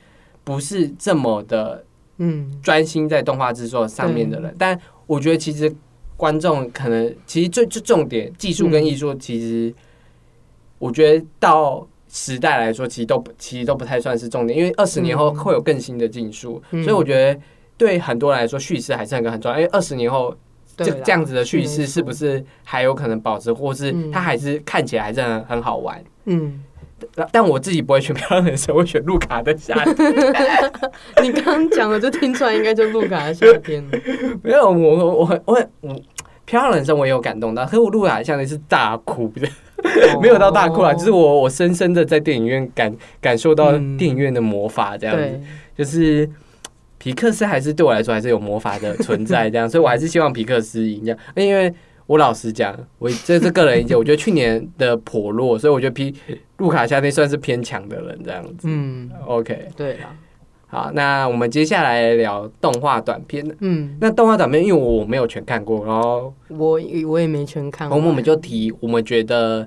不是这么的
嗯，
专心在动画制作上面的人，但我觉得其实观众可能其实最最重点，技术跟艺术其实，我觉得到时代来说，其实都不其实都不太算是重点，因为二十年后
嗯
会有更新的技术，
嗯。
所以我觉得对很多人来说，叙事还是很很重要，因为二十年后。这这样子的叙事
是
不是还有可能保持，或是
嗯。
它还是看起来还是很很好玩？
嗯，
但我自己不会选漂亮人生，我会选路卡的夏天。<laughs>
你刚刚讲的就听出来，应该就路卡的夏天了。<laughs>
没有，我我我我我漂亮人生我也有感动到，可是我录海像的是大哭的，<laughs> 没有到大哭啊，就是我我深深的在电影院感感受到
嗯
电影院的魔法，这样子，
对，
就是皮克斯还是对我来说还是有魔法的存在，这样，所以我还是希望皮克斯赢这样，因为。我老实讲，我这是个人意见，我觉得去年的颇弱，所以我觉得皮路卡夏内算是偏强的人这样子。
嗯
，OK，
对啦，
好，那我们接下来聊动画短片。
嗯，
那动画短片，因为我没有全看过，然后
我我也没全看完。
我们我们就提我们觉得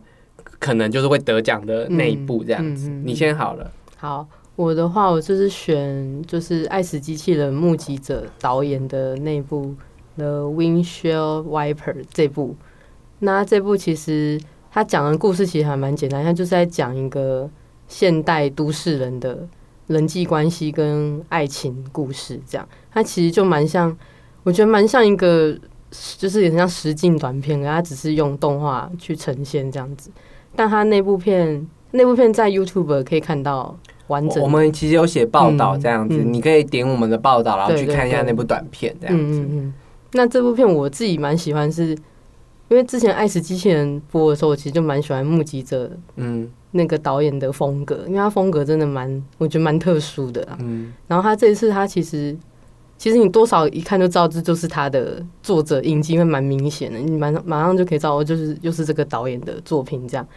可能就是会得奖的那一部这样子。
嗯嗯嗯
你先好了，
好，我的话，我就是选就是《爱死机器人》目击者导演的那部《The Windshield Wiper》这部。那这部其实他讲的故事其实还蛮简单，他就是在讲一个现代都市人的人际关系跟爱情故事，这样。它其实就蛮像，我觉得蛮像一个，就是也很像实境短片，可它只是用动画去呈现这样子。但它那部片，那部片在 YouTube 可以看到完整
我我们其实有写报道
嗯
这样子，
嗯
你可以点我们的报道，然后去看一下那部短片这样子。
嗯嗯嗯。那这部片我自己蛮喜欢是，因为之前《爱死机器人》播的时候，我其实就蛮喜欢《目击者》
嗯
那个导演的风格，因为他风格真的蛮，我觉得蛮特殊的啊。
嗯
然后他这一次他其实，其实你多少一看就知道这就是他的作者印记，会蛮明显的，你马上马上就可以知道，哦，就是又是这个导演的作品这样。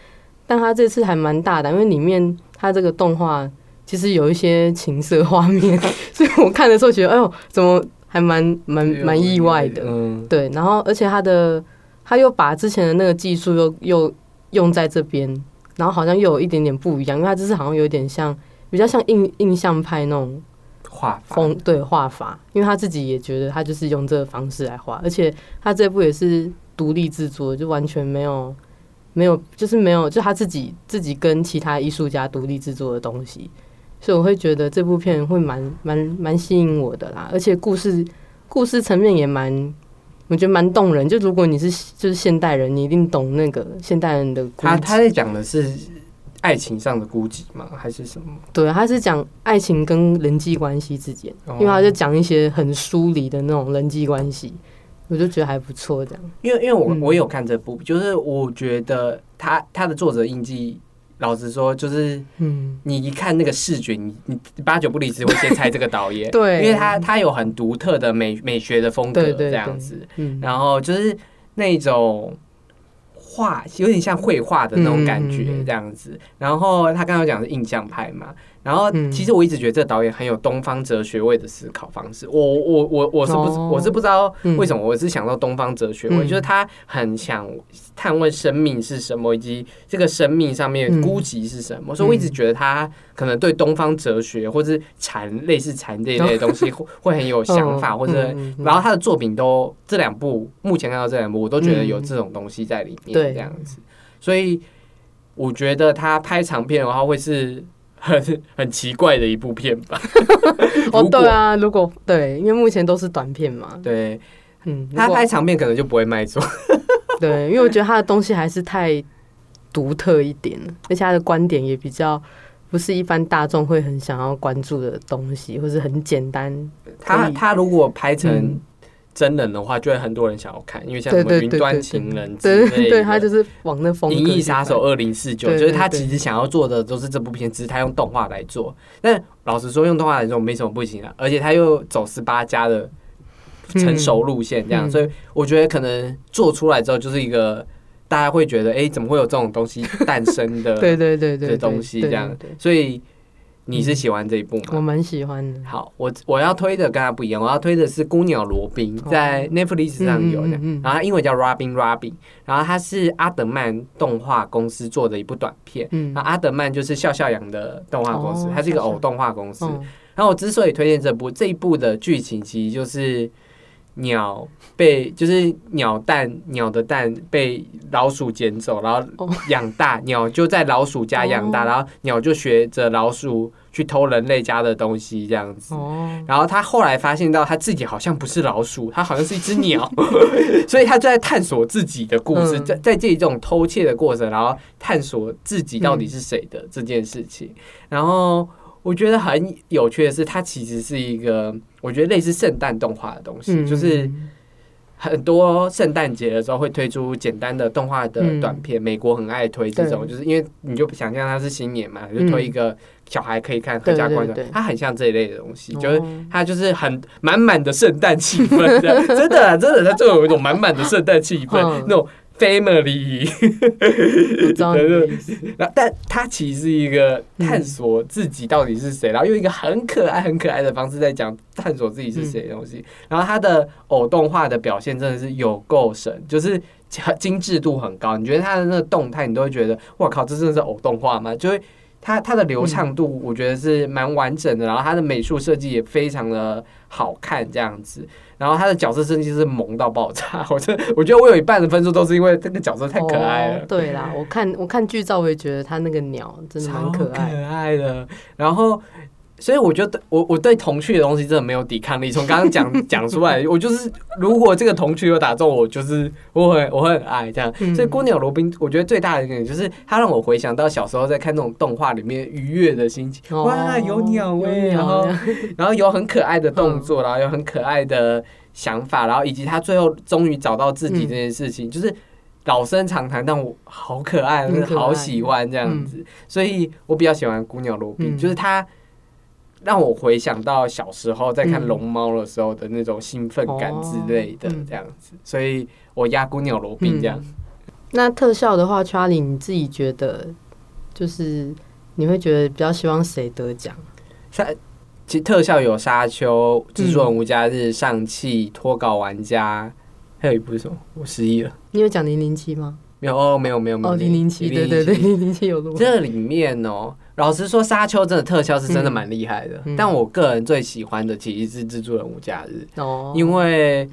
但他这次还蛮大的，因为里面他这个动画其实有一些情色画面，<laughs> 所以我看的时候觉得，哎呦，怎么还蛮蛮蛮意外的。
嗯。
对，然后而且他的他又把之前的那个技术又又用在这边，然后好像又有一点点不一样，因为他这次好像有点像比较像印印象派那种
画法。
风对画法，因为他自己也觉得他就是用这个方式来画，而且他这部也是独立制作，就完全没有没有就是没有就他自己自己跟其他艺术家独立制作的东西，所以我会觉得这部片会蛮蛮蛮吸引我的啦，而且故事故事层面也蛮。我觉得蛮动人，就如果你是就是现代人，你一定懂那个现代人的
他他在讲的是爱情上的孤寂吗？还是什么？
对，他是讲爱情跟人际关系之间，
哦
因为他就讲一些很疏离的那种人际关系，我就觉得还不错。这样，
因为因为我
嗯
我有看这部，就是我觉得他他的作者印记，老实说，就是
嗯，
你一看那个视觉，你你八九不离十会先猜这个导演，
对 <laughs>
因为他他有很独特的美美学的风格这样子，
嗯，
然后就是那种画，有点像绘画的那种感觉这样子。然后他刚刚讲的是印象派嘛，然后
嗯。
其实我一直觉得这个导演很有东方哲学味的思考方式。我我我我是不、
哦。
我是不知道
嗯。
为什么，我是想到东方哲学味，
嗯。
就是他很想探问生命是什么，以及这个生命上面
嗯。
孤寂是什么。所以我一直觉得他可能对东方哲学或是禅类似禅这一类的东西会会很有想法，
嗯
或者然后他的作品都这两部目前看到这两部，我都觉得有这种东西在里面，
对。
这样子。所以我觉得他拍长片的话，会是很 <laughs> 很奇怪的一部片吧。<laughs>
哦，对啊，如果对，因为目前都是短片嘛，
对
嗯，
他拍长片可能就不会卖座。<laughs>
对，因为我觉得他的东西还是太独特一点，而且他的观点也比较不是一般大众会很想要关注的东西，或是很简单。
他他如果拍成
嗯
真人的话，就会很多人想要看，因为像什么云端情人之类的，
对对，他就是往那风《
银翼杀手
拍
二零四九》，就是他其实想要做的都是这部片，只是他用动画来做。但老实说，用动画来做没什么不行啊，而且他又走十八加的成熟路线，这样，
嗯
所以我觉得可能做出来之后就是一个大家会觉得，哎、怎么会有这种东西诞生的？<laughs>
对对对对
东西这样所以你是喜欢这一部吗？
我蛮喜欢的。
好，我我要推的跟他不一样，我要推的是《孤鸟罗宾》，在 Netflix 上有的，
嗯嗯嗯嗯
然后它英文叫 Robin Robin，然后它是阿德曼动画公司做的一部短片。
嗯
那阿德曼就是笑笑羊的动画公司，
哦
它是一个偶动画公司。
嗯
然后我之所以推荐这部，这一部的剧情其实就是鸟被就是鸟蛋鸟的蛋被老鼠捡走，然后
哦
养大，<laughs> 鸟就在老鼠家养大，
哦
然后鸟就学着老鼠去偷人类家的东西这样子。
哦，
然后他后来发现到他自己好像不是老鼠，他好像是一只鸟，<laughs> 所以他就在探索自己的故事，
嗯
在在这种偷窃的过程，然后探索自己到底是谁的这件事情。然后我觉得很有趣的是，它其实是一个我觉得类似圣诞动画的东西，
嗯
就是很多圣诞节的时候会推出简单的动画的
嗯。
短片，美国很爱推这种，就是因为你就想象它是新年嘛，就推一个小孩可以看合家观赏
对对，
它很像这一类的东西，就是
哦
它就是很满满的圣诞气氛 <laughs> 的，真的啊真的，它就有一种满满的圣诞气氛
嗯，
那种 family，<laughs>
我知道你的意思。<laughs>
然后但它其实是一个探索自己到底是谁，然后用一个很可爱很可爱的方式在讲探索自己是谁的东西，然后它的偶动画的表现真的是有够神，就是。精致度很高，你觉得它的那个动态，你都会觉得，哇靠，这真的是偶动画吗？就会它它的流畅度，我觉得是蛮完整的，然后它的美术设计也非常的好看，这样子。然后他的角色设计是萌到爆炸，<laughs> 我这我觉得我有一半的分数都是因为这个角色太可爱了
哦。对啦，我看我看剧照，我也觉得他那个鸟真的蛮
超
可爱。
爱的。然后，所以我觉得我我对童趣的东西真的没有抵抗力。从刚刚讲讲出来，<laughs> 我就是如果这个童趣有打中我，就是我会我会很爱这样。
嗯
所以《孤鸟罗宾》，我觉得最大的一点就是它让我回想到小时候在看那种动画里面愉悦的心情。
哦
哇，有鸟
有
哎、
鸟
然后 <laughs> 然后有很可爱的动作，然后有很可爱的想法，然后以及他最后终于找到自己这件事情，就是老生常谈，但我好可爱，好喜欢这样子，所以我比较喜欢《孤鸟罗宾》，
嗯
就是他。让我回想到小时候在看
嗯
龙猫的时候的那种兴奋感之类的这样子，所以我压孤鸟罗宾这样。
那特效的话，Charlie，你自己觉得就是你会觉得比较希望谁得奖？
沙其实特效有《沙丘》《蜘蛛
嗯
人无家日》上汽》《脱稿玩家》，还有一部是什么？我失忆了。
你有讲零零七吗？
没有哦，没有没有没有
哦，零零七，对对对，零零七有录。
这里面哦，老实说，沙丘真的特效是真的蛮厉害的，
嗯。
但我个人最喜欢的其实是蜘蛛人无家日，
哦，
因为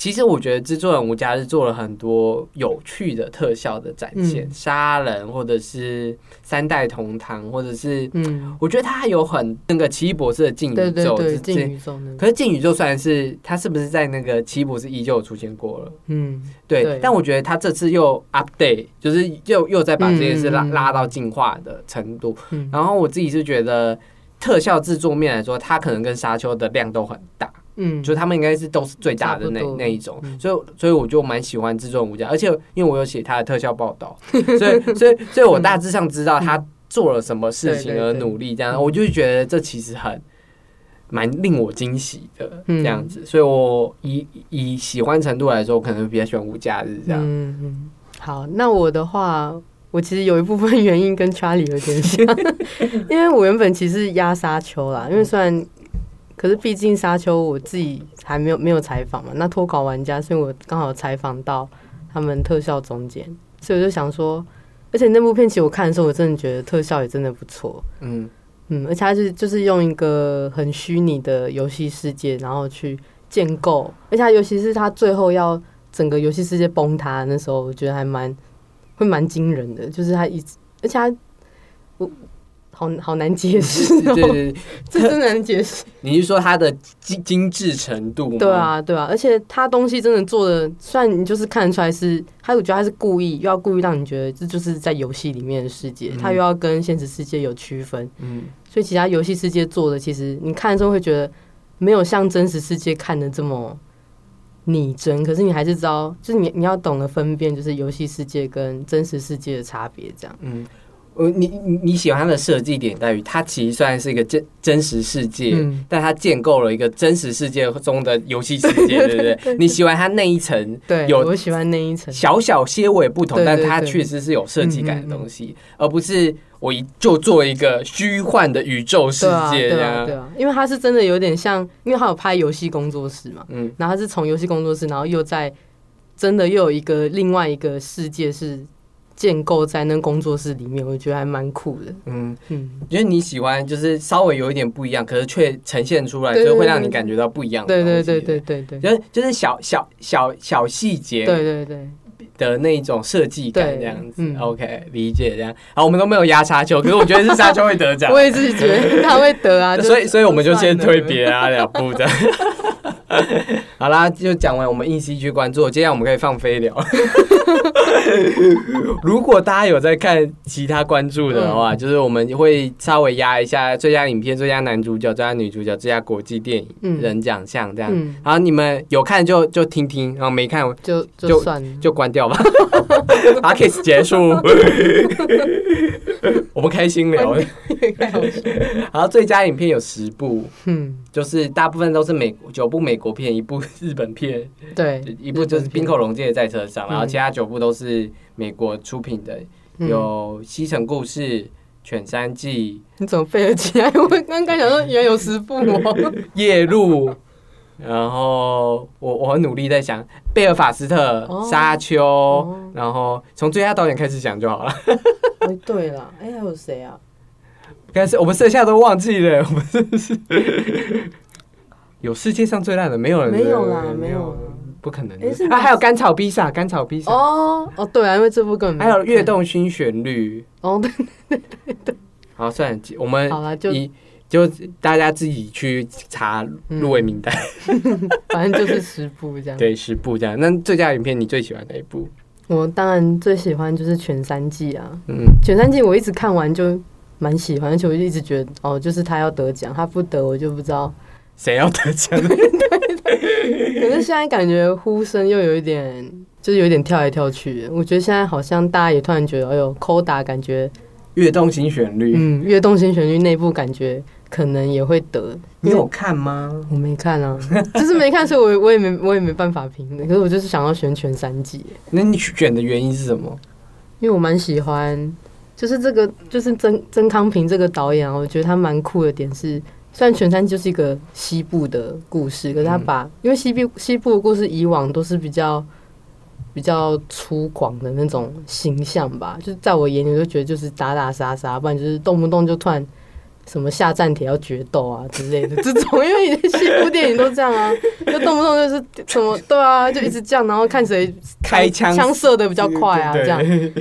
其实我觉得制作人吴家是做了很多有趣的特效的展现，
嗯。
杀人或者是三代同堂，或者是
嗯，
我觉得他有很那个奇异博士的镜宇宙，
对对对，
这
进宇宙
可，是镜宇宙虽然是他是不是在那个奇异博士依旧有出现过了？
嗯，
对，
对。
但我觉得他这次又 update，就是又又再把这件事拉、拉到进化的程度。
嗯。
然后我自己是觉得特效制作面来说，它可能跟沙丘的量都很大，
嗯，
就他们应该是都是最大的那那一种，
嗯。
所以所以我就蛮喜欢制作人无家，而且因为我有写他的特效报道，<laughs> 所以所以所以我大致上知道他做了什么事情而努力，这样。
嗯。
我就觉得这其实很。蛮令我惊喜的
嗯。
这样子，所以我以以喜欢程度来说，我可能比较喜欢无假日这样。
嗯嗯，好，那我的话，我其实有一部分原因跟 Charlie 有点像，<laughs> 因为我原本其实压沙丘啦，因为虽然，可是毕竟沙丘我自己还没有没有采访嘛，那脱稿玩家，所以我刚好采访到他们特效总监，所以我就想说，而且那部片其实我看的时候，我真的觉得特效也真的不错，
嗯，
嗯，而且它是就是用一个很虚拟的游戏世界，然后去建构，而且它尤其是它最后要整个游戏世界崩塌那时候，我觉得还蛮会蛮惊人的，就是它一直，而且它我好好难解释哦，
对对对，
这真的难解释。<laughs>
你是说它的精精致程度？
对，啊，对啊，而且它东西真的做的，虽然你就是看得出来是，他我觉得他是故意，又要故意让你觉得这就是在游戏里面的世界，
嗯
他又要跟现实世界有区分，
嗯
所以其他游戏世界做的，其实你看的时候会觉得没有像真实世界看的这么拟真，可是你还是知道，就是你你要懂得分辨，就是游戏世界跟真实世界的差别，这样。
嗯。呃，你你你喜欢它的设计点在于，它其实虽然是一个真真实世界，
嗯
但它建构了一个真实世界中的游戏世界，对不对？你喜欢它那一层
对，
有
我喜欢那一层。
小小些微不同，但它确实是有设计感的东西，而不是我一就做一个虚幻的宇宙世界这
对啊，
样。
对啊，因为它是真的有点像，因为它有拍游戏工作室嘛，
嗯
然后他是从游戏工作室，然后又在真的又有一个另外一个世界是建构在那工作室里面，我觉得还蛮酷的。
嗯，
嗯，
觉得你喜欢就是稍微有一点不一样，可是却呈现出来，就会让你感觉到不一样的
对。对对对对对，
就是就是小小小小细节
对对对，
的那一种设计感这样子。
嗯
OK，理解这样。好，我们都没有压沙丘，可是我觉得是沙丘会得奖 <laughs>
我。也自己觉得他会得啊，<laughs>
所以，所以我们就先推别啊两部的。<laughs> <laughs> 好啦，就讲完我们硬 C 去关注，接下来我们可以放飞聊。<laughs> 如果大家有在看其他关注的话，就是我们会稍微压一下最佳影片、最佳男主角、最佳女主角、最佳国际电影
嗯
人奖项这样。
嗯，
然后你们有看就就听听，然后没看
就
就
就算，
就关掉吧。a s 结束，我们开心聊。
好
最佳影片有十部，
嗯，
就是大部分都是美九部美国片，一部 <laughs> 日本片，
对，
一部就是冰口龙介在车上，
嗯
然后其他九部都是美国出品的，
嗯
有《西城故事》《犬山记
你怎么背得起来？我刚刚想说 <laughs> 原来有十部哦。》
《夜路》，然后我我很努力在想贝尔法斯特、
哦
沙丘，
哦
然后从最佳导演开始讲就好了。
哎，<laughs> 对了，哎，还有谁啊？
但是我们剩下都忘记了，我们真的是有世界上最烂的，没有人
没有啦
没
没有啦
不可能
诶是。
啊，还有甘草披萨，甘草披萨，
哦哦，对啊，因为这部根本没
还有
看
跃动新旋律。<laughs>
哦，对对对，
好，算了，我们
好了，就
一就大家自己去查入围名单，<laughs>
反正就是十部这样。<laughs>
对，十部这样。那最佳影片你最喜欢哪一部？
我当然最喜欢就是《全三季》啊，
嗯，《
全三季》我一直看完就蛮喜欢，而且我就一直觉得哦，就是他要得奖，他不得我就不知道。
谁要得奖？
可是现在感觉呼声又有一点，就是有点跳来跳去。我觉得现在好像大家也突然觉得，哎呦，Koda 感觉，
跃动新旋律，
嗯，跃动新旋律内部感觉可能也会得。
你有看吗？
我没看啊，就是没看，所以我我也没我也没办法评的。可是我就是想要选全三季，
那你选的原因是什么？
因为我蛮喜欢，就是这个就是曾曾康平这个导演啊，我觉得他蛮酷的点是，虽然全三就是一个西部的故事，可是他把、因为西部西部的故事以往都是比较比较粗犷的那种形象吧，就是在我眼里我就觉得就是打打杀杀，不然就是动不动就突然。什么下战帖要决斗啊之类的 <laughs> 这种，因为西部电影都这样啊，就动不动就是什么对啊，就一直这样，然后看谁
开枪
枪射的比较快啊，这样。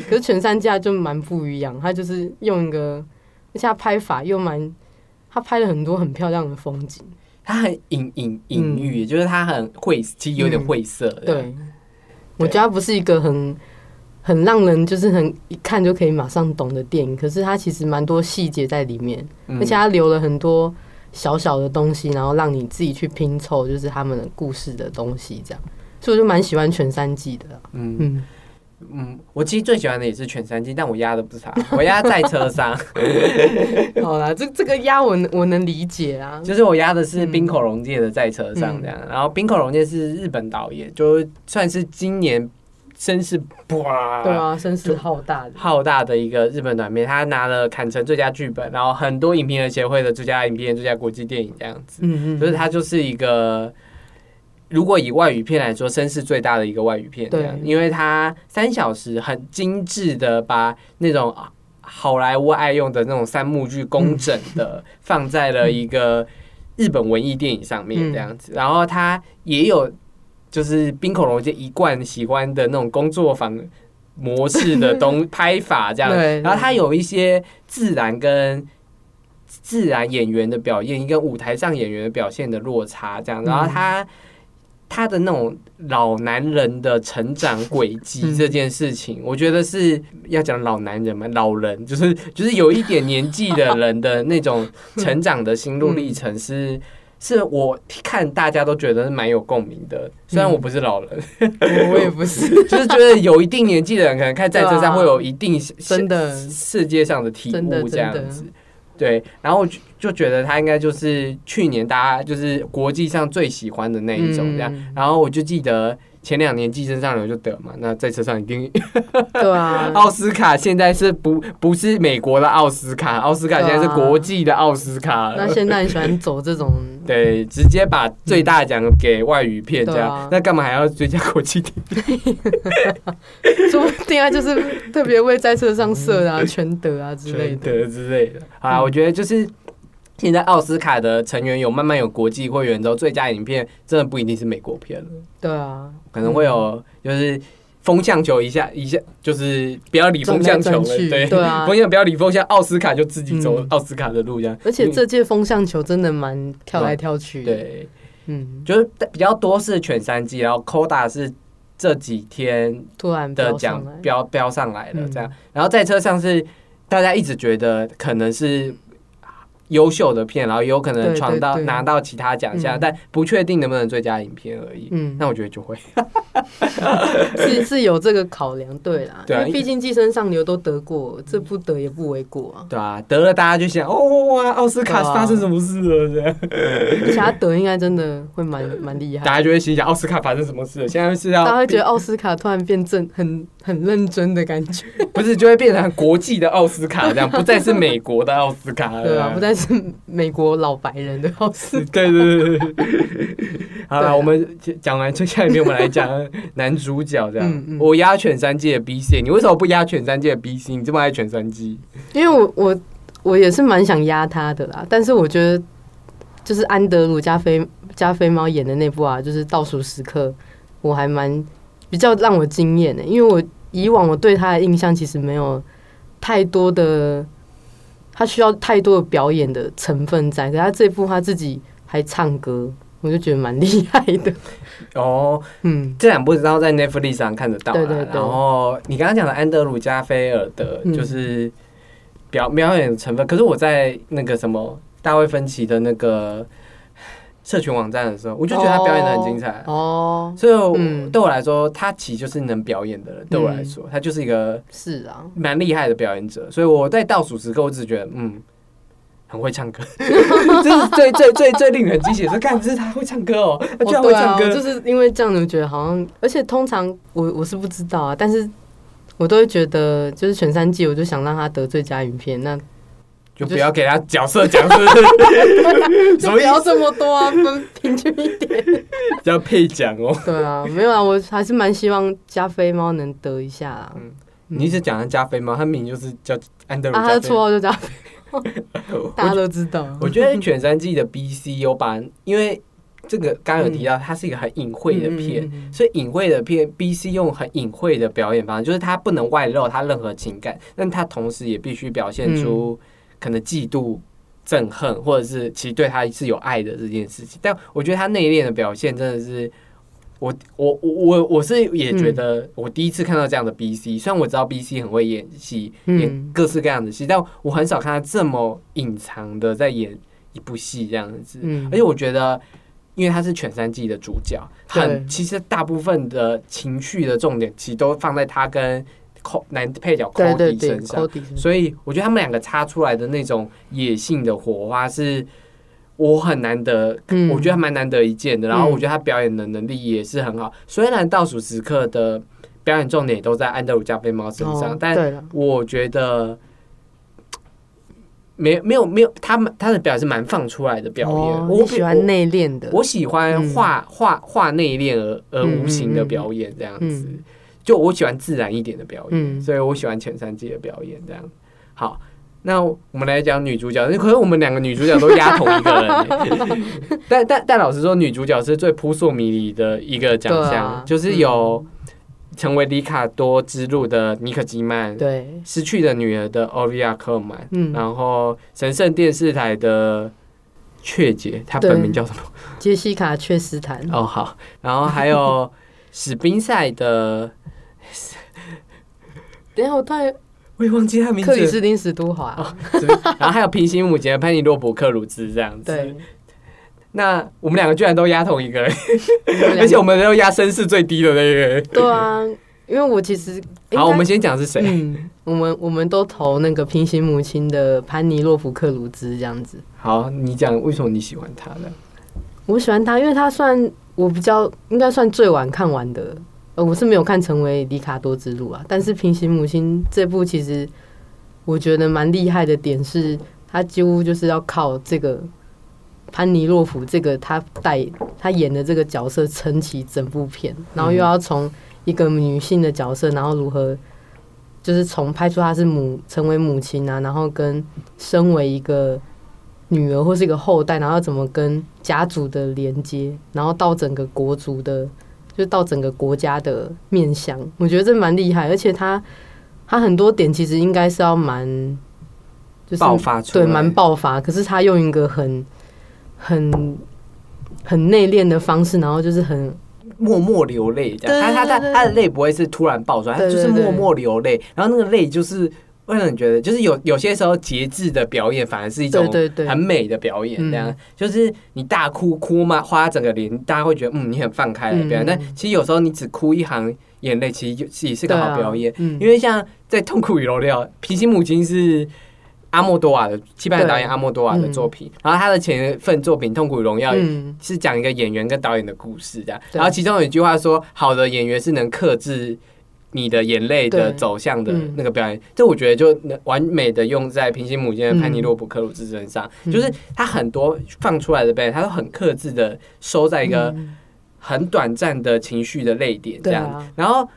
可是全三家就蛮不一样，他就是用一个，而且他拍法又蛮，他拍了很多很漂亮的风景。
他很隐隐隐喻，就是他很晦，其实有点晦涩。
嗯对，我觉得他不是一个很很让人就是很一看就可以马上懂的电影，可是他其实蛮多细节在里面，
嗯。
而且他留了很多小小的东西，然后让你自己去拼凑，就是他们的故事的东西，这样。所以我就蛮喜欢全三季的
嗯，
嗯，
我其实最喜欢的也是犬山鸡，但我压的不是它，<laughs> 我压在车上，<laughs>
好啦，这这个压我能我能理解啊。
就是我压的是冰口龙介的在车上这样。然后冰口龙介是日本导演，就算是今年声势哇，
对啊，声势浩大的。
浩大的一个日本短片，他拿了坎城最佳剧本，然后很多影评人协会的最佳影片、最佳国际电影这样子。
嗯嗯，
就是他就是一个，如果以外语片来说，声势最大的一个外语片，
对。
因为它三小时很精致的把那种啊好莱坞爱用的那种三幕剧工整的放在了一个日本文艺电影上面
嗯。
这样子，然后它也有就是冰口龙介一贯喜欢的那种工作坊模式的东拍法这样，<laughs> 然后它有一些自然跟自然演员的表现，跟舞台上演员的表现的落差，这样，然后他。他的那种老男人的成长轨迹
嗯。
这件事情，我觉得是要讲老男人嘛，老人就是 <laughs> 就是有一点年纪的人的那种成长的心路历程是。是我看大家都觉得是蛮有共鸣的，虽然我不是老人，
我也不是。<laughs>
就是觉得有一定年纪的人可能看在车上会有一定
真的。
世界上的体悟这样子。对，然后就就觉得他应该就是去年大家就是国际上最喜欢的那一种这样。
嗯
然后我就记得前两年《寄生上流》就得嘛，那在车上一定
对啊，<laughs>
奥斯卡现在是不不是美国的奥斯卡，奥斯卡现在是国际的奥斯卡了。
那现在很喜欢走这种，<laughs>
对，直接把最大奖给外语片这样，那干嘛还要追加国际电影？<laughs>
说不定啊就是特别为在车上设的啊，全德啊之类的。
的之类的。好啦，
嗯
我觉得就是现在奥斯卡的成员有慢慢有国际会员之后，最佳影片真的不一定是美国片了，
对啊，
可能会有就是。风向球一下一下，就是不要理风向球了，对
对啊
风向不要理风向，奥斯卡就自己走
嗯
奥斯卡的路，这样。
而且这届风向球真的蛮跳来跳去。，
对，
嗯，
就是比较多是全三季，然后 Coda 是这几天
突然
的奖标标上来了，
嗯
这样。然后在车上是大家一直觉得可能是优秀的片，然后有可能
对
闯到拿到其他奖项，
嗯
但不确定能不能最佳影片而已。
嗯，
那我觉得就会，<laughs>
是是有这个考量，对啦，
对啊
因为毕竟《寄生上流》都得过，这不得也不为过啊。
对啊，得了大家就想哦哇，奥斯卡发生什么事了？这样，
而且他得应该真的会蛮蛮厉害
大。家就会心想奥斯卡发生什么事了？现在是要
大家会觉得奥斯卡突然变正，很很认真的感觉，<laughs>
不是就会变成国际的奥斯卡这样，<laughs> 不再是美国的奥斯卡了。
对啊，不再是美国老白人的奥斯卡。
对对对对对。<laughs> 好了，我们讲完最下面，我们来讲男主角这样。
嗯嗯
我压犬三季的 B C，你为什么不压犬三季的 B C？你这么爱犬三季？
因为我我我也是蛮想压他的啦，但是我觉得就是安德鲁加菲加菲猫演的那部啊，就是倒数时刻，我还蛮比较让我惊艳的，因为我以往我对他的印象其实没有太多的，他需要太多的表演的成分在，可他这部他自己还唱歌，我就觉得蛮厉害的，
哦，
嗯。
这两部知道在 Netflix 上看得到啦
对。对对
然后你刚刚讲的安德鲁加菲尔的，
嗯。
就是表表演成分，可是我在那个什么大卫芬奇的那个社群网站的时候，我就觉得他表演的很精彩。
哦，
所以，
嗯。
对我来说，他其实就是能表演的人。对我来说，他就是一个
是啊，
蛮厉害的表演者，所以我在倒数时刻，我只觉得嗯，很会唱歌，<laughs> 这是最最最最令人惊喜的是，看，这是他会唱歌哦，<laughs> 他居然会唱歌，
我就是因为这样子，我觉得好像，而且通常我我是不知道啊，但是我都会觉得，就是全三季，我就想让他得最佳影片，那
就不要给他角色奖，是不是？<laughs> 什
就
么？
不要这么多啊，分平均一点。<laughs>
要配奖哦。
对啊，没有啊，我还是蛮希望加菲猫能得一下啦。
嗯你一直讲他加菲猫？他名就是叫安德鲁
啊，他的。绰号就加菲猫，<laughs> 大家都知道。
我觉得犬三季的 BC 有把，因为这个刚刚有提到，它是一个很隐晦的片，所以隐晦的片，BC 用很隐晦的表演方式，就是它不能外露它任何情感，但它同时也必须表现出可能嫉妒、憎恨，或者是其实对他是有爱的这件事情。但我觉得他内敛的表现真的是。我我我我我是也觉得，我第一次看到这样的 BC，、虽然我知道 BC 很会演戏，
嗯
演各式各样的戏，但我很少看他这么隐藏的在演一部戏这样子。
嗯
而且我觉得，因为他是全三季的主角，
对
很其实大部分的情绪的重点其实都放在他跟 Co 男配角
对对
Cody
对
身上所以我觉得他们两个擦出来的那种野性的火花是。我很难得，
嗯
我觉得蛮难得一见的。然后
嗯
我觉得他表演的能力也是很好。虽然倒数时刻的表演重点也都在安德鲁加菲猫身上，
哦
但，我觉得没没有没有，他们他的表演是蛮放出来的表演。
哦，
我
喜欢内敛的，
我喜欢
嗯
画画画内敛而而
嗯
无形的表演这样子。
嗯
就我喜欢自然一点的表演，
嗯。
所以我喜欢前三季的表演这样。好。那我们来讲女主角，可是我们两个女主角都压同一个人。<laughs> 欸、但但但老实说，女主角是最扑朔迷离的一个奖项，
啊
就是有成为里卡多之路的尼克基曼，
对，
失去的女儿的奥利亚克曼，
嗯，
然后神圣电视台的雀姐，她本名叫什么？
杰西卡·雀斯坦，
哦，好，然后还有史宾赛的，
等一下我突然 <laughs>
我也忘记他名字
克里斯汀·史都华，
对然后还有平行母亲的潘尼洛普克鲁兹这样子。
对，
那我们两个居然都压同一个人，
而
而且我们都压声势最低的那个人。
对啊，因为我其实
好，我们
先
先讲是谁。
嗯，我们我们都投那个平行母亲的潘尼洛普克鲁兹这样子。
好，你讲为什么你喜欢他呢？
我喜欢他，因为他算我比较应该算最晚看完的。呃，我是没有看《成为里卡多之路》啊，但是《平行母亲》这部其实我觉得蛮厉害的点是，他几乎就是要靠这个潘尼洛夫这个他带他演的这个角色撑起整部片，然后又要从一个女性的角色，然后如何就是从拍出她是母成为母亲啊，然后跟身为一个女儿或是一个后代，然后怎么跟家族的连接，然后到整个国族的，就到整个国家的面向，我觉得这蛮厉害，而且他他很多点其实应该是要蛮就是
爆发出来
对，蛮爆发，可是他用一个很很很内敛的方式，然后就是很
默默流泪，这样。他他他他的泪不会是突然爆出来，他就是默默流泪。然后那个泪就是会让你觉得，就是有有些时候节制的表演反而是一种很美的表演，
嗯
这样。就是你大哭哭嘛，花整个脸，大家会觉得嗯你很放开来表演。
嗯
但其实有时候你只哭一行眼泪，其实就也是个好表演。
啊嗯
因为像在《痛苦与柔料》，《平行母亲》是阿莫多瓦的西班牙导演阿莫多瓦的作品，然后他的前一份作品《痛苦与荣耀》
嗯
是讲一个演员跟导演的故事，这样。然后其中有一句话说：“好的演员是能克制你的眼泪的走向的
嗯。
那个表演。”这我觉得就能完美的用在平行母亲的潘尼洛普克鲁兹身上，
嗯。
就是他很多放出来的表演，他都很克制的收在一个
嗯。
很短暂的情绪的泪点这样。
啊
然后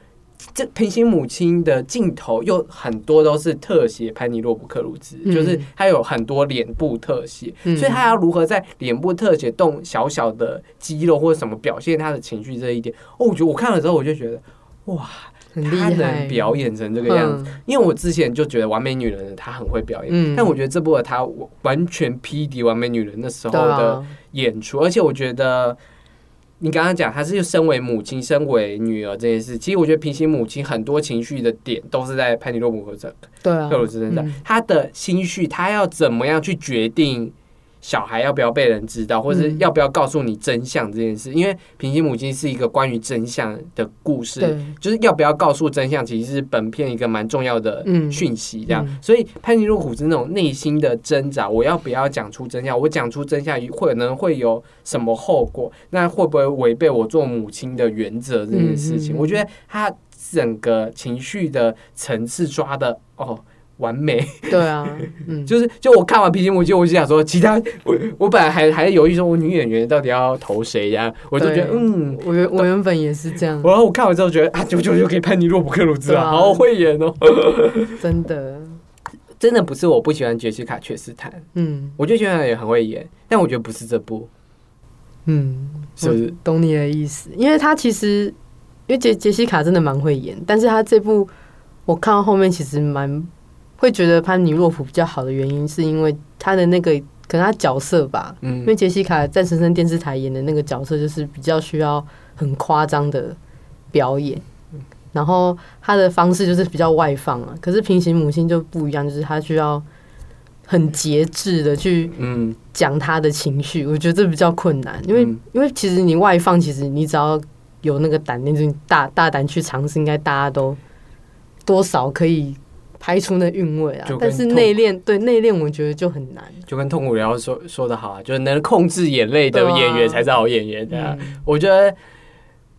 这平行母亲的镜头又很多都是特写潘尼洛普克鲁兹，
嗯。
就是他有很多脸部特写，
嗯。
所以他要如何在脸部特写动小小的肌肉或者什么表现他的情绪这一点，哦，我觉得我看了之后我就觉得哇，
很厉
他能表演成这个样子。
嗯。
因为我之前就觉得《完美女人》她很会表演，
嗯。
但我觉得这部的她完全匹敌《完美女人》那时候的
啊，
演出，而且我觉得你刚刚讲她是身为母亲、身为女儿这件事，其实我觉得平行母亲很多情绪的点都是在潘尼洛姆和这
对啊，
克鲁兹身上
嗯，
她的心绪，她要怎么样去决定？小孩要不要被人知道，或是
嗯
要不要告诉你真相这件事？因为平行母亲是一个关于真相的故事，就是要不要告诉真相，其实是本片一个蛮重要的
嗯
讯息。这样，
嗯
所以潘尼洛虎是那种内心的挣扎，我要不要讲出真相？我讲出真相，可能会有什么后果？那会不会违背我做母亲的原则这件事情？我觉得他整个情绪的层次抓的哦。完美，
对啊，<laughs> 嗯，
就是就我看完《平行母亲》，我就想说，其他我我本来还还犹豫说，我女演员到底要投谁呀？我就觉得嗯，
我原我原本也是这样，
然后我看完之后觉得啊，九九就给潘尼洛普克鲁兹啊，好会演哦。<laughs>
真的，<laughs>
真的不是我不喜欢杰西卡·确斯坦，
嗯。
我觉得杰西卡也很会演，但我觉得不是这部，
嗯，
是不是？
懂你的意思，因为他其实因为杰杰西卡真的蛮会演，但是他这部我看到后面其实蛮会觉得潘尼洛普比较好的原因，是因为他的那个可能他角色吧，嗯因为
嗯，
杰西卡在神圣电视台演的那个角色，就是比较需要很夸张的表演，然后他的方式就是比较外放啊。可是平行母亲就不一样，就是他需要很节制的去
嗯，
讲他的情绪，我觉得这比较困难，因为、
嗯
因为其实你外放，其实你只要有那个胆，那就大大胆去尝试，应该大家都多少可以拍出那韵味啊但是内敛，对内敛，我觉得就很难。
就跟痛苦聊说说的好啊，就是能控制眼泪的演员才是好演员的、啊。
嗯。
我觉得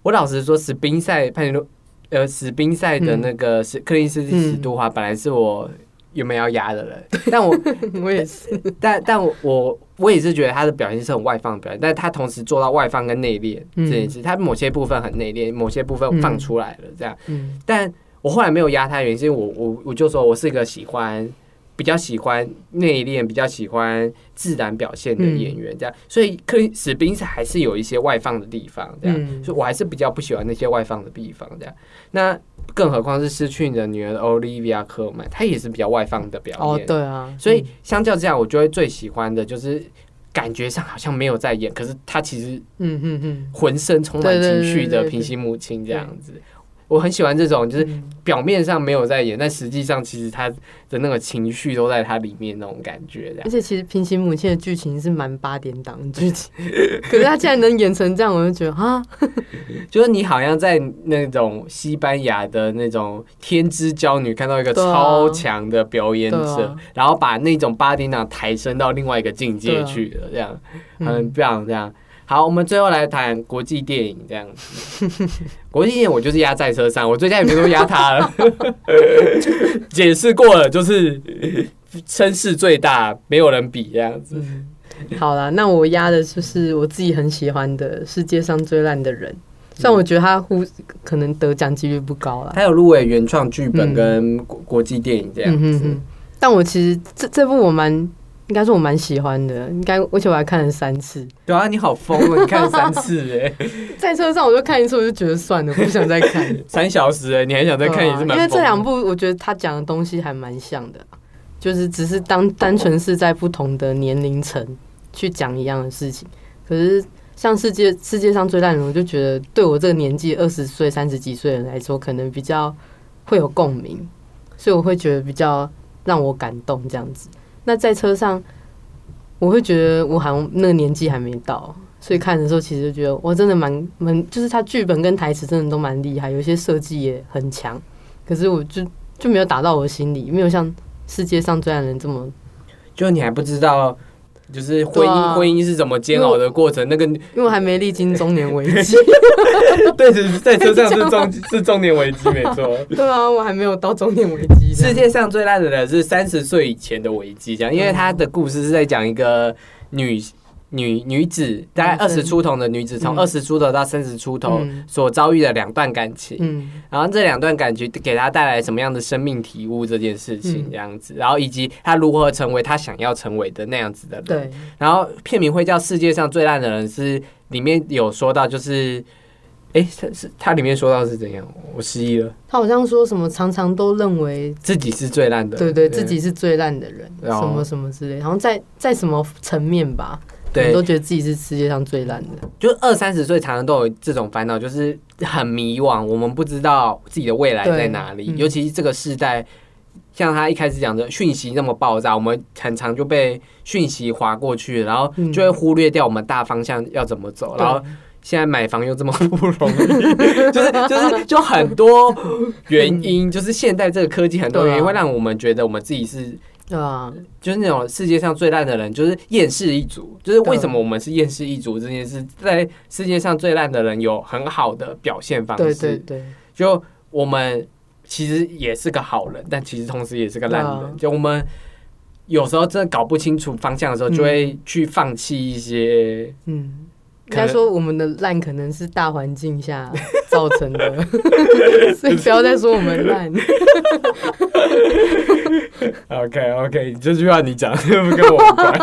我老实说，史宾赛潘尼洛呃史宾赛的那个是克林斯蒂史都华本来是我原本要压的人，但我 <laughs>
我也是，
但但我我我也是觉得他的表现是很外放的表现，但是他同时做到外放跟内敛
嗯
这件事，他某些部分很内敛，某些部分放出来了这样。
嗯。
但我后来没有压他的原因，为我我我就说我是一个喜欢比较喜欢内敛、比较喜欢自然表现的演员，这样。所以克里史宾斯还是有一些外放的地方，这样。
嗯
所以我还是比较不喜欢那些外放的地方，这样。那更何况是失去你的女儿 Olivia 科曼，她也是比较外放的表
哦
演。，
对啊，
所以相较之下，我就会最喜欢的就是感觉上好像没有在演，可是她其实
嗯嗯嗯
浑身充满情绪的平行母亲这样子。我很喜欢这种，就是
嗯，
表面上没有在演，但实际上其实他的那个情绪都在他里面那种感觉，
而。且其实平行母亲的剧情是蛮八点档的剧情，可是他竟然能演成这样，我就觉得啊，<laughs>
就是你好像在那种西班牙的那种天之娇女看到一个超强的表演者，然后把那种八点档抬升到另外一个境界去了，这样很
嗯，
棒，这样。好，我们最后来谈国际电影这样子。<laughs> 国际电影我就是压在车上，我最佳影片都压他了。<laughs> 解释过了，就是声势最大，没有人比这样子。
嗯好啦，那我压的就是我自己很喜欢的《世界上最烂的人》，虽然我觉得他呼可能得奖几率不高了，
他有入围原创剧本
嗯
跟国国际电影这样子。
嗯哼哼，但我其实这这部我蛮应该是我蛮喜欢的，应该而且我还看了三次，
对啊，你好疯哦！你看了三次哎，<laughs>
在车上我就看一次，我就觉得算了，不想再看。<laughs>
三小时哎，你还想再看也是蛮疯的。
对啊因为这两部我觉得他讲的东西还蛮像的，就是只是当单纯是在不同的年龄层去讲一样的事情。可是像世界世界上最烂的人，我就觉得对我这个年纪二十岁、三十几岁的人来说，可能比较会有共鸣，所以我会觉得比较让我感动这样子。那在车上，我会觉得我好像那个年纪还没到。所以看的时候，其实觉得我真的蛮蛮，就是他剧本跟台词真的都蛮厉害，有些设计也很强。可是我就就没有打到我心里，没有像世界上最爱的人这么，
就你还不知道，就是婚姻、
啊
婚姻是怎么煎熬的过程。那个
因为我还没历经中年危机。<laughs>
对，是在车上是 <laughs> 中是中年危机，没错。<laughs>
对啊，我还没有到中年危机。
世界上最烂的人是三十岁以前的危机，这样，因为他的故事是在讲一个女女女子，大概二十出头的女子，从
嗯。
二十出头到三十出头
嗯。
所遭遇的两段感情，
嗯。
然后这两段感情给她带来什么样的生命体悟这件事情，
嗯。
这样子，然后以及她如何成为她想要成为的那样子的人。
对，
然后片名会叫《世界上最烂的人》，是里面有说到，就是，哎，是是它里面说到是怎样？我失忆了，
他好像说什么常常都认为，
自己是最烂的，
对对，自己是最烂的人，
哦
什么什么之类，然后在在什么层面吧，
对
都觉得自己是世界上最烂的。
就二三十岁常常都有这种烦恼，就是很迷惘，我们不知道自己的未来在哪里。
嗯
尤其是这个时代，像他一开始讲的讯息那么爆炸，我们很常就被讯息划过去，然后就会忽略掉我们大方向要怎么走。然后
对
现在买房又这么不容易，<laughs> 就是就是就很多原因，就是现在这个科技很多原因会让我们觉得我们自己是
对啊，
就是那种世界上最烂的人，就是厌世一族。就是为什么我们是厌世一族这件事，在世界上最烂的人有很好的表现方式。
对对对，
就我们其实也是个好人，但其实同时也是个烂人。
啊
就我们有时候真的搞不清楚方向的时候，就会去放弃一些。
嗯。应该说，我们的烂可能是大环境下造成的，<laughs> 所以不要再说我们烂。
OK OK，这句话你讲，<laughs> 不跟我无关。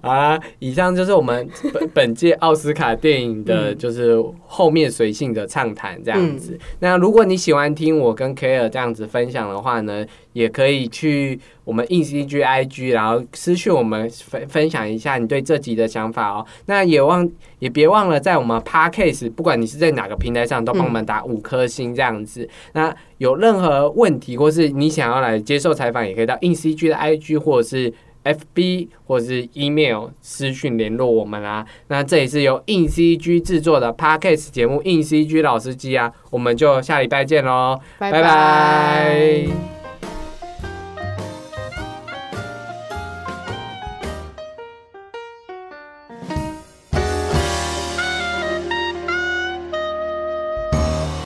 好啦，以上就是我们本 <laughs> 本届奥斯卡电影的，
嗯
就是后面随性的畅谈这样子。那如果你喜欢听我跟 K 尔这样子分享的话呢，也可以去我们 in CG IG，然后私讯我们分分享一下你对这集的想法哦。那也忘也别忘了在我们 Podcast，不管你是在哪个平台上，都帮我们打五颗星这样子。那有任何问题，或是你想要来接受采访，也可以到 in CG 的 IG 或者是 FB 或者是 email 私讯联络我们啦、那这里是由 in CG 制作的 Podcast 节目 in CG 老司机啊，我们就下礼拜见喽，拜拜